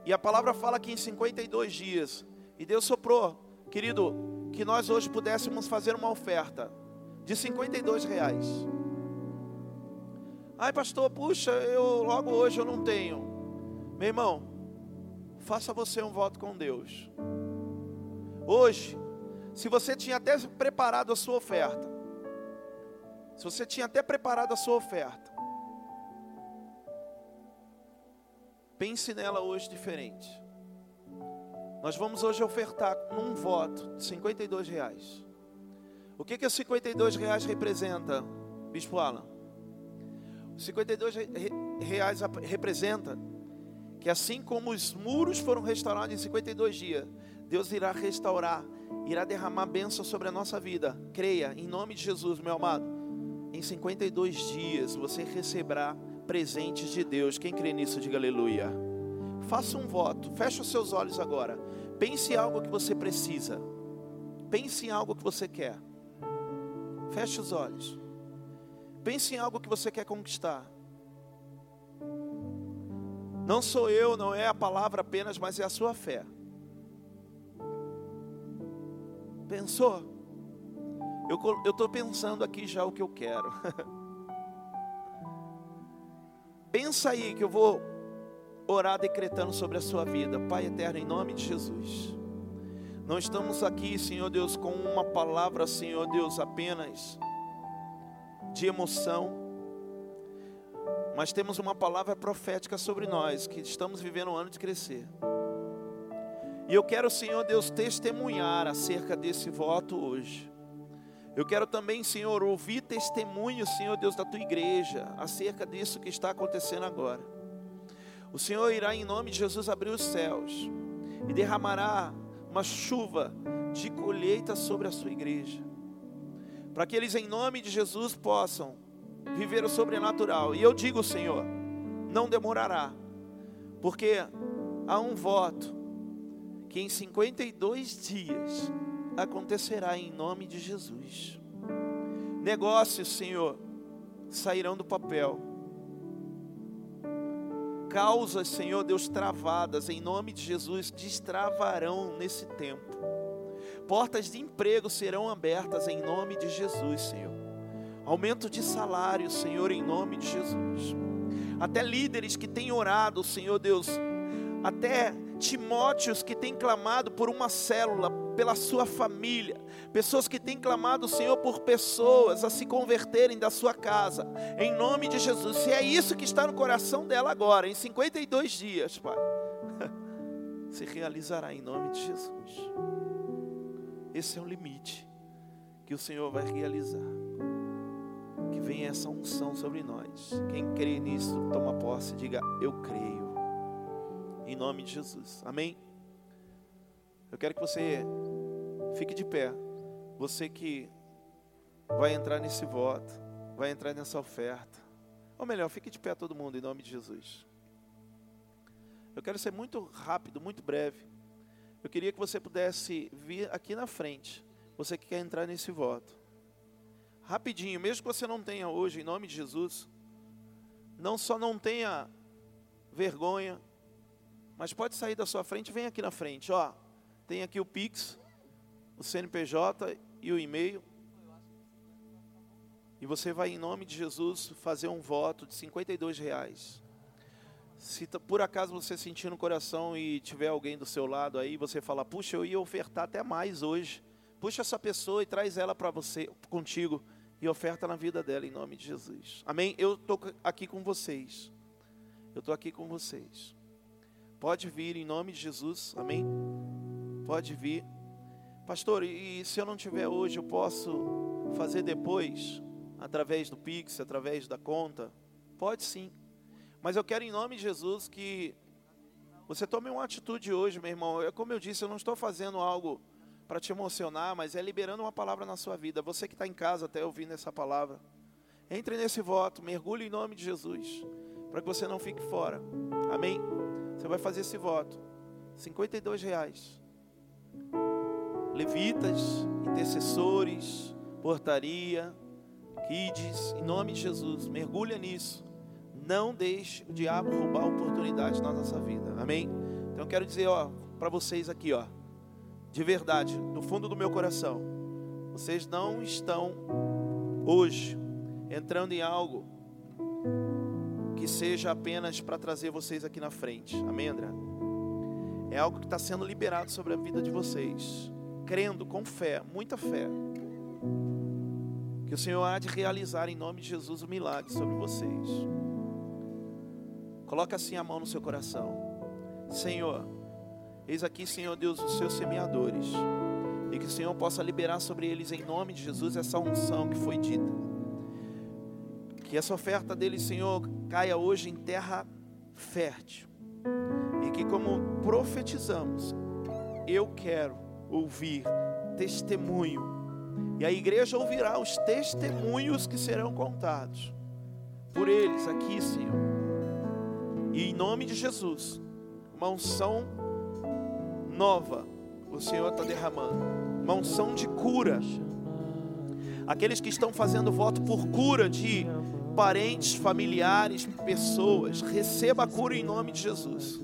E a palavra fala que em 52 dias, e Deus soprou, querido, que nós hoje pudéssemos fazer uma oferta de 52 reais. Ai, pastor, puxa, eu logo hoje eu não tenho. Meu irmão, faça você um voto com Deus. Hoje, se você tinha até preparado a sua oferta, se você tinha até preparado a sua oferta, Pense nela hoje diferente. Nós vamos hoje ofertar num voto de 52 reais. O que que os 52 reais representa, Bispo Alan? Os 52 reais representa que assim como os muros foram restaurados em 52 dias, Deus irá restaurar, irá derramar bênção sobre a nossa vida. Creia, em nome de Jesus, meu amado. Em 52 dias você receberá presentes de Deus. Quem crê nisso, diga aleluia. Faça um voto, feche os seus olhos agora. Pense em algo que você precisa. Pense em algo que você quer. Feche os olhos. Pense em algo que você quer conquistar. Não sou eu, não é a palavra apenas, mas é a sua fé. Pensou? Eu estou pensando aqui já o que eu quero. *laughs* Pensa aí que eu vou orar decretando sobre a sua vida. Pai eterno, em nome de Jesus. Não estamos aqui, Senhor Deus, com uma palavra, Senhor Deus, apenas de emoção, mas temos uma palavra profética sobre nós, que estamos vivendo um ano de crescer. E eu quero, Senhor Deus, testemunhar acerca desse voto hoje. Eu quero também, Senhor, ouvir testemunho, Senhor Deus, da tua igreja, acerca disso que está acontecendo agora. O Senhor irá, em nome de Jesus, abrir os céus e derramará uma chuva de colheita sobre a sua igreja, para que eles, em nome de Jesus, possam viver o sobrenatural. E eu digo, Senhor, não demorará, porque há um voto que em 52 dias acontecerá em nome de Jesus. Negócios, Senhor, sairão do papel causas, Senhor Deus, travadas, em nome de Jesus, destravarão nesse tempo. Portas de emprego serão abertas em nome de Jesus, Senhor. Aumento de salário, Senhor, em nome de Jesus. Até líderes que têm orado, Senhor Deus, até Timóteos que têm clamado por uma célula, pela sua família, pessoas que têm clamado, Senhor, por pessoas a se converterem da sua casa, em nome de Jesus. Se é isso que está no coração dela agora, em 52 dias, Pai, *laughs* se realizará em nome de Jesus. Esse é o limite que o Senhor vai realizar. Que venha essa unção sobre nós. Quem crê nisso, toma posse diga: Eu creio. Em nome de Jesus. Amém? Eu quero que você fique de pé. Você que vai entrar nesse voto, vai entrar nessa oferta. Ou melhor, fique de pé todo mundo em nome de Jesus. Eu quero ser muito rápido, muito breve. Eu queria que você pudesse vir aqui na frente. Você que quer entrar nesse voto. Rapidinho, mesmo que você não tenha hoje, em nome de Jesus, não só não tenha vergonha, mas pode sair da sua frente, vem aqui na frente, ó. Tem aqui o Pix, o CNPJ e o e-mail. E você vai, em nome de Jesus, fazer um voto de 52 reais. Se por acaso você sentir no coração e tiver alguém do seu lado aí, você fala, puxa, eu ia ofertar até mais hoje. Puxa essa pessoa e traz ela para você, contigo, e oferta na vida dela, em nome de Jesus. Amém? Eu estou aqui com vocês. Eu estou aqui com vocês. Pode vir em nome de Jesus, amém? Pode vir. Pastor, e se eu não tiver hoje, eu posso fazer depois, através do Pix, através da conta? Pode sim. Mas eu quero em nome de Jesus que você tome uma atitude hoje, meu irmão. É como eu disse, eu não estou fazendo algo para te emocionar, mas é liberando uma palavra na sua vida. Você que está em casa até ouvindo essa palavra, entre nesse voto, mergulhe em nome de Jesus, para que você não fique fora. Amém? Você vai fazer esse voto. 52 reais. Levitas, intercessores, portaria, kids, em nome de Jesus, mergulha nisso. Não deixe o diabo roubar a oportunidade na nossa vida. Amém? Então eu quero dizer, ó, para vocês aqui, ó, de verdade, do fundo do meu coração, vocês não estão hoje entrando em algo que seja apenas para trazer vocês aqui na frente. Amém, André? É algo que está sendo liberado sobre a vida de vocês. Crendo com fé, muita fé. Que o Senhor há de realizar em nome de Jesus o milagre sobre vocês. Coloca assim a mão no seu coração. Senhor, eis aqui, Senhor Deus, os seus semeadores. E que o Senhor possa liberar sobre eles em nome de Jesus essa unção que foi dita que essa oferta dele, Senhor, caia hoje em terra fértil. E que, como profetizamos, eu quero ouvir testemunho. E a igreja ouvirá os testemunhos que serão contados por eles aqui, Senhor. E em nome de Jesus, uma unção nova o Senhor está derramando. Uma unção de cura. Aqueles que estão fazendo voto por cura de parentes, familiares, pessoas, receba a cura em nome de Jesus.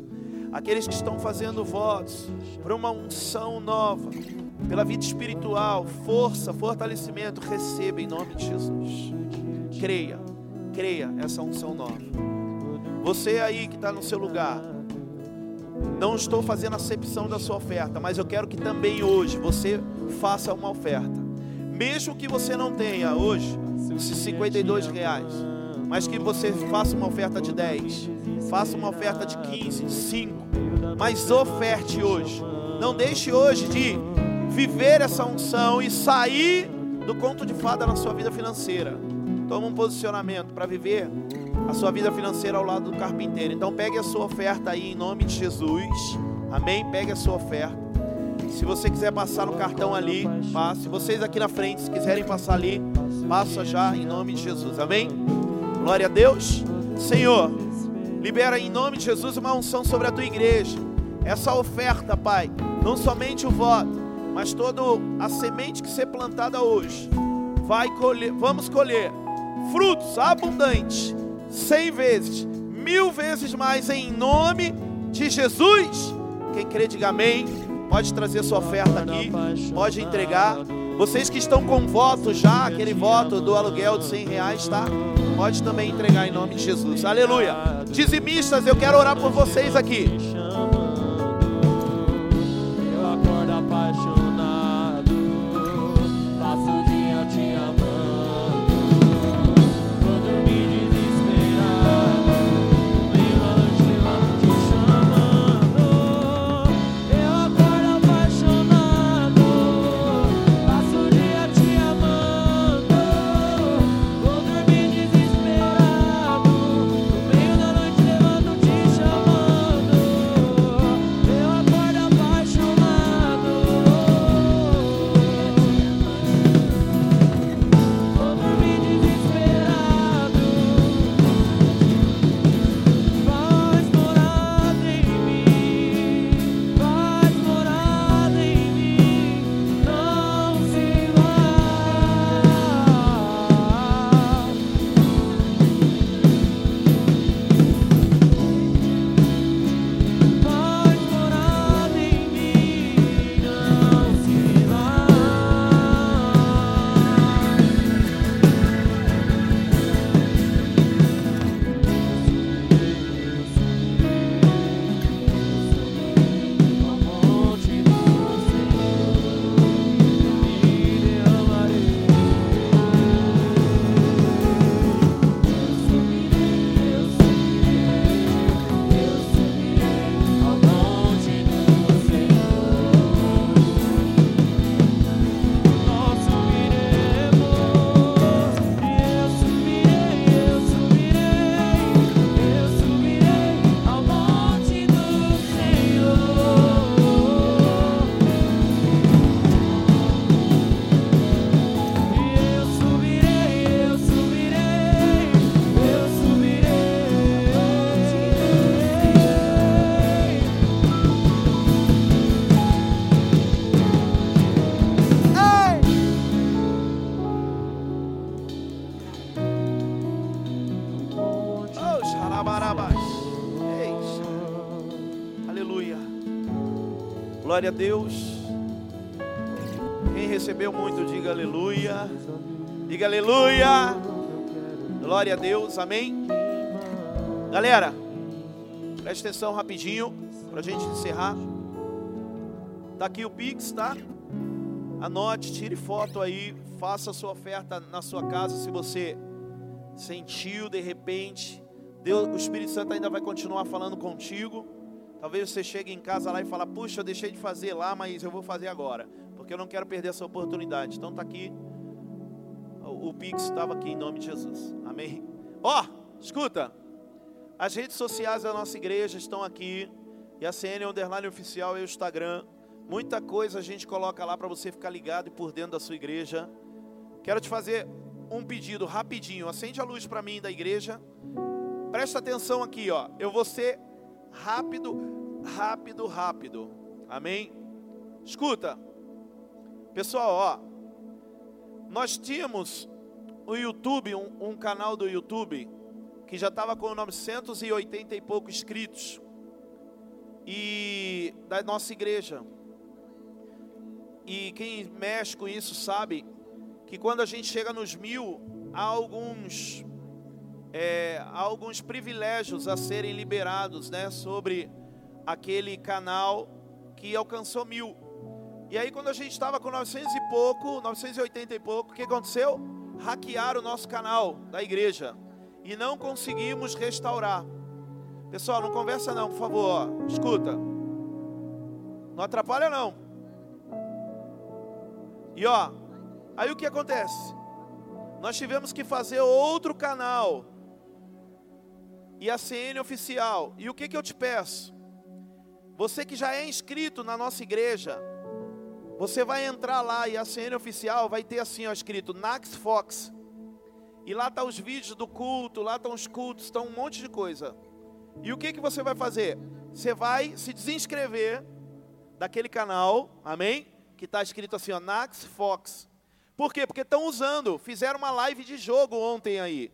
Aqueles que estão fazendo votos por uma unção nova, pela vida espiritual, força, fortalecimento, receba em nome de Jesus. Creia, creia essa unção nova. Você aí que está no seu lugar, não estou fazendo acepção da sua oferta, mas eu quero que também hoje você faça uma oferta. Mesmo que você não tenha hoje esses 52 reais, mas que você faça uma oferta de 10, faça uma oferta de 15, 5, mas oferte hoje. Não deixe hoje de viver essa unção e sair do conto de fada na sua vida financeira. Toma um posicionamento para viver a sua vida financeira ao lado do carpinteiro. Então pegue a sua oferta aí em nome de Jesus. Amém? Pegue a sua oferta. Se você quiser passar no cartão ali, passe. Vocês aqui na frente, se quiserem passar ali, passa já em nome de Jesus. Amém? Glória a Deus. Senhor, libera em nome de Jesus uma unção sobre a tua igreja. Essa oferta, Pai, não somente o voto, mas toda a semente que ser plantada hoje, vai colher, vamos colher frutos abundantes cem vezes, mil vezes mais em nome de Jesus. Quem crê, diga amém. Pode trazer sua oferta aqui, pode entregar. Vocês que estão com voto já, aquele voto do aluguel de 100 reais, tá? Pode também entregar em nome de Jesus. Aleluia. Dizimistas, eu quero orar por vocês aqui. Glória a Deus. Quem recebeu muito, diga aleluia. Diga aleluia. Glória a Deus, amém. Galera, preste atenção rapidinho para a gente encerrar. Tá aqui o Pix, tá? Anote, tire foto aí, faça a sua oferta na sua casa se você sentiu de repente. Deus, o Espírito Santo ainda vai continuar falando contigo. Talvez você chegue em casa lá e fale: Puxa, eu deixei de fazer lá, mas eu vou fazer agora, porque eu não quero perder essa oportunidade. Então está aqui, o, o Pix estava aqui em nome de Jesus. Amém. Ó, oh, escuta, as redes sociais da nossa igreja estão aqui, e a CN Underline Oficial e o Instagram. Muita coisa a gente coloca lá para você ficar ligado e por dentro da sua igreja. Quero te fazer um pedido rapidinho. Acende a luz para mim da igreja. Presta atenção aqui, ó. Eu vou ser rápido, rápido, rápido. Amém? Escuta, pessoal, ó, nós tínhamos o YouTube, um, um canal do YouTube, que já estava com 980 e pouco inscritos, e da nossa igreja. E quem mexe com isso sabe que quando a gente chega nos mil, há alguns, é, alguns privilégios a serem liberados né, sobre aquele canal que alcançou mil. E aí quando a gente estava com 900 e pouco, 980 e pouco, o que aconteceu? Hackearam o nosso canal da igreja e não conseguimos restaurar. Pessoal, não conversa não, por favor, ó. escuta. Não atrapalha não. E ó, aí o que acontece? Nós tivemos que fazer outro canal. E a CN oficial. E o que, que eu te peço? Você que já é inscrito na nossa igreja, você vai entrar lá e a CN oficial vai ter assim, ó, escrito Nax Fox. E lá tá os vídeos do culto, lá estão os cultos, estão um monte de coisa. E o que que você vai fazer? Você vai se desinscrever daquele canal, amém? Que está escrito assim, ó, Nax Fox. Por quê? Porque estão usando, fizeram uma live de jogo ontem aí.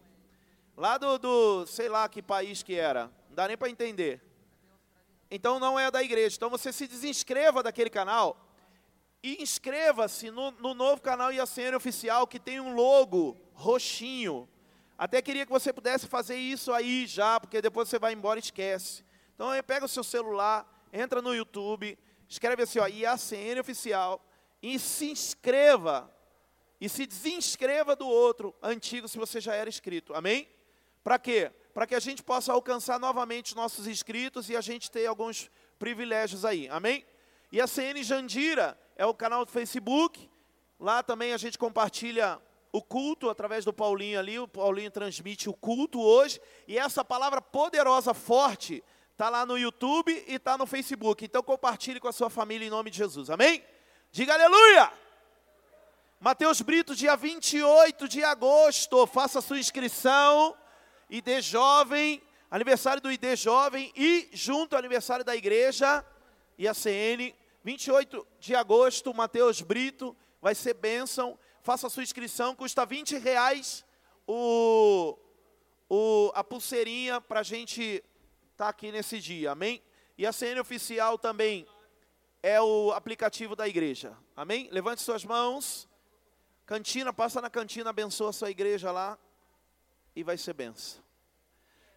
Lá do, do sei lá que país que era, não dá nem para entender. Então não é da igreja. Então você se desinscreva daquele canal e inscreva-se no, no, novo canal IACN Oficial que tem um logo roxinho. Até queria que você pudesse fazer isso aí já, porque depois você vai embora e esquece. Então pega o seu celular, entra no YouTube, escreve assim, ó, IACN Oficial, e se inscreva. E se desinscreva do outro antigo se você já era inscrito. Amém? Para quê? Para que a gente possa alcançar novamente os nossos inscritos e a gente ter alguns privilégios aí. Amém? E a CN Jandira é o canal do Facebook. Lá também a gente compartilha o culto através do Paulinho ali. O Paulinho transmite o culto hoje. E essa palavra poderosa, forte, está lá no YouTube e está no Facebook. Então compartilhe com a sua família em nome de Jesus. Amém? Diga aleluia! Mateus Brito, dia 28 de agosto. Faça sua inscrição. ID Jovem, aniversário do ID Jovem e junto ao aniversário da igreja e a CN 28 de agosto, Mateus Brito, vai ser bênção. Faça a sua inscrição, custa 20 reais o, o, a pulseirinha para a gente estar tá aqui nesse dia, amém? E a CN oficial também é o aplicativo da igreja, amém? Levante suas mãos. Cantina, passa na cantina, abençoa a sua igreja lá e vai ser benção.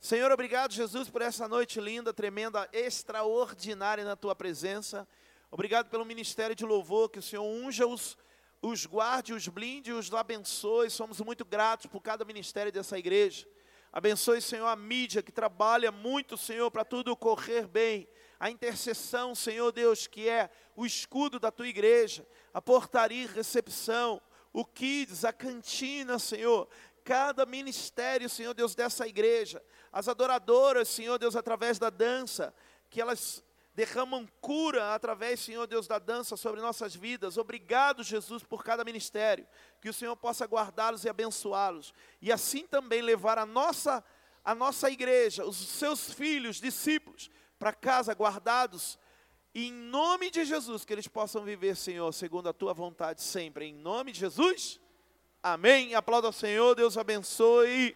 Senhor, obrigado, Jesus, por essa noite linda, tremenda, extraordinária na tua presença. Obrigado pelo ministério de louvor, que o Senhor unja os, os guarde, os blinde, os abençoe. Somos muito gratos por cada ministério dessa igreja. Abençoe, Senhor, a mídia que trabalha muito, Senhor, para tudo correr bem. A intercessão, Senhor Deus, que é o escudo da tua igreja. A portaria e recepção. O kids, a cantina, Senhor. Cada ministério, Senhor Deus, dessa igreja. As adoradoras, Senhor Deus, através da dança. Que elas derramam cura através, Senhor Deus, da dança sobre nossas vidas. Obrigado, Jesus, por cada ministério. Que o Senhor possa guardá-los e abençoá-los. E assim também levar a nossa, a nossa igreja, os seus filhos, discípulos, para casa guardados. Em nome de Jesus, que eles possam viver, Senhor, segundo a tua vontade sempre. Em nome de Jesus. Amém. Aplauda ao Senhor, Deus abençoe.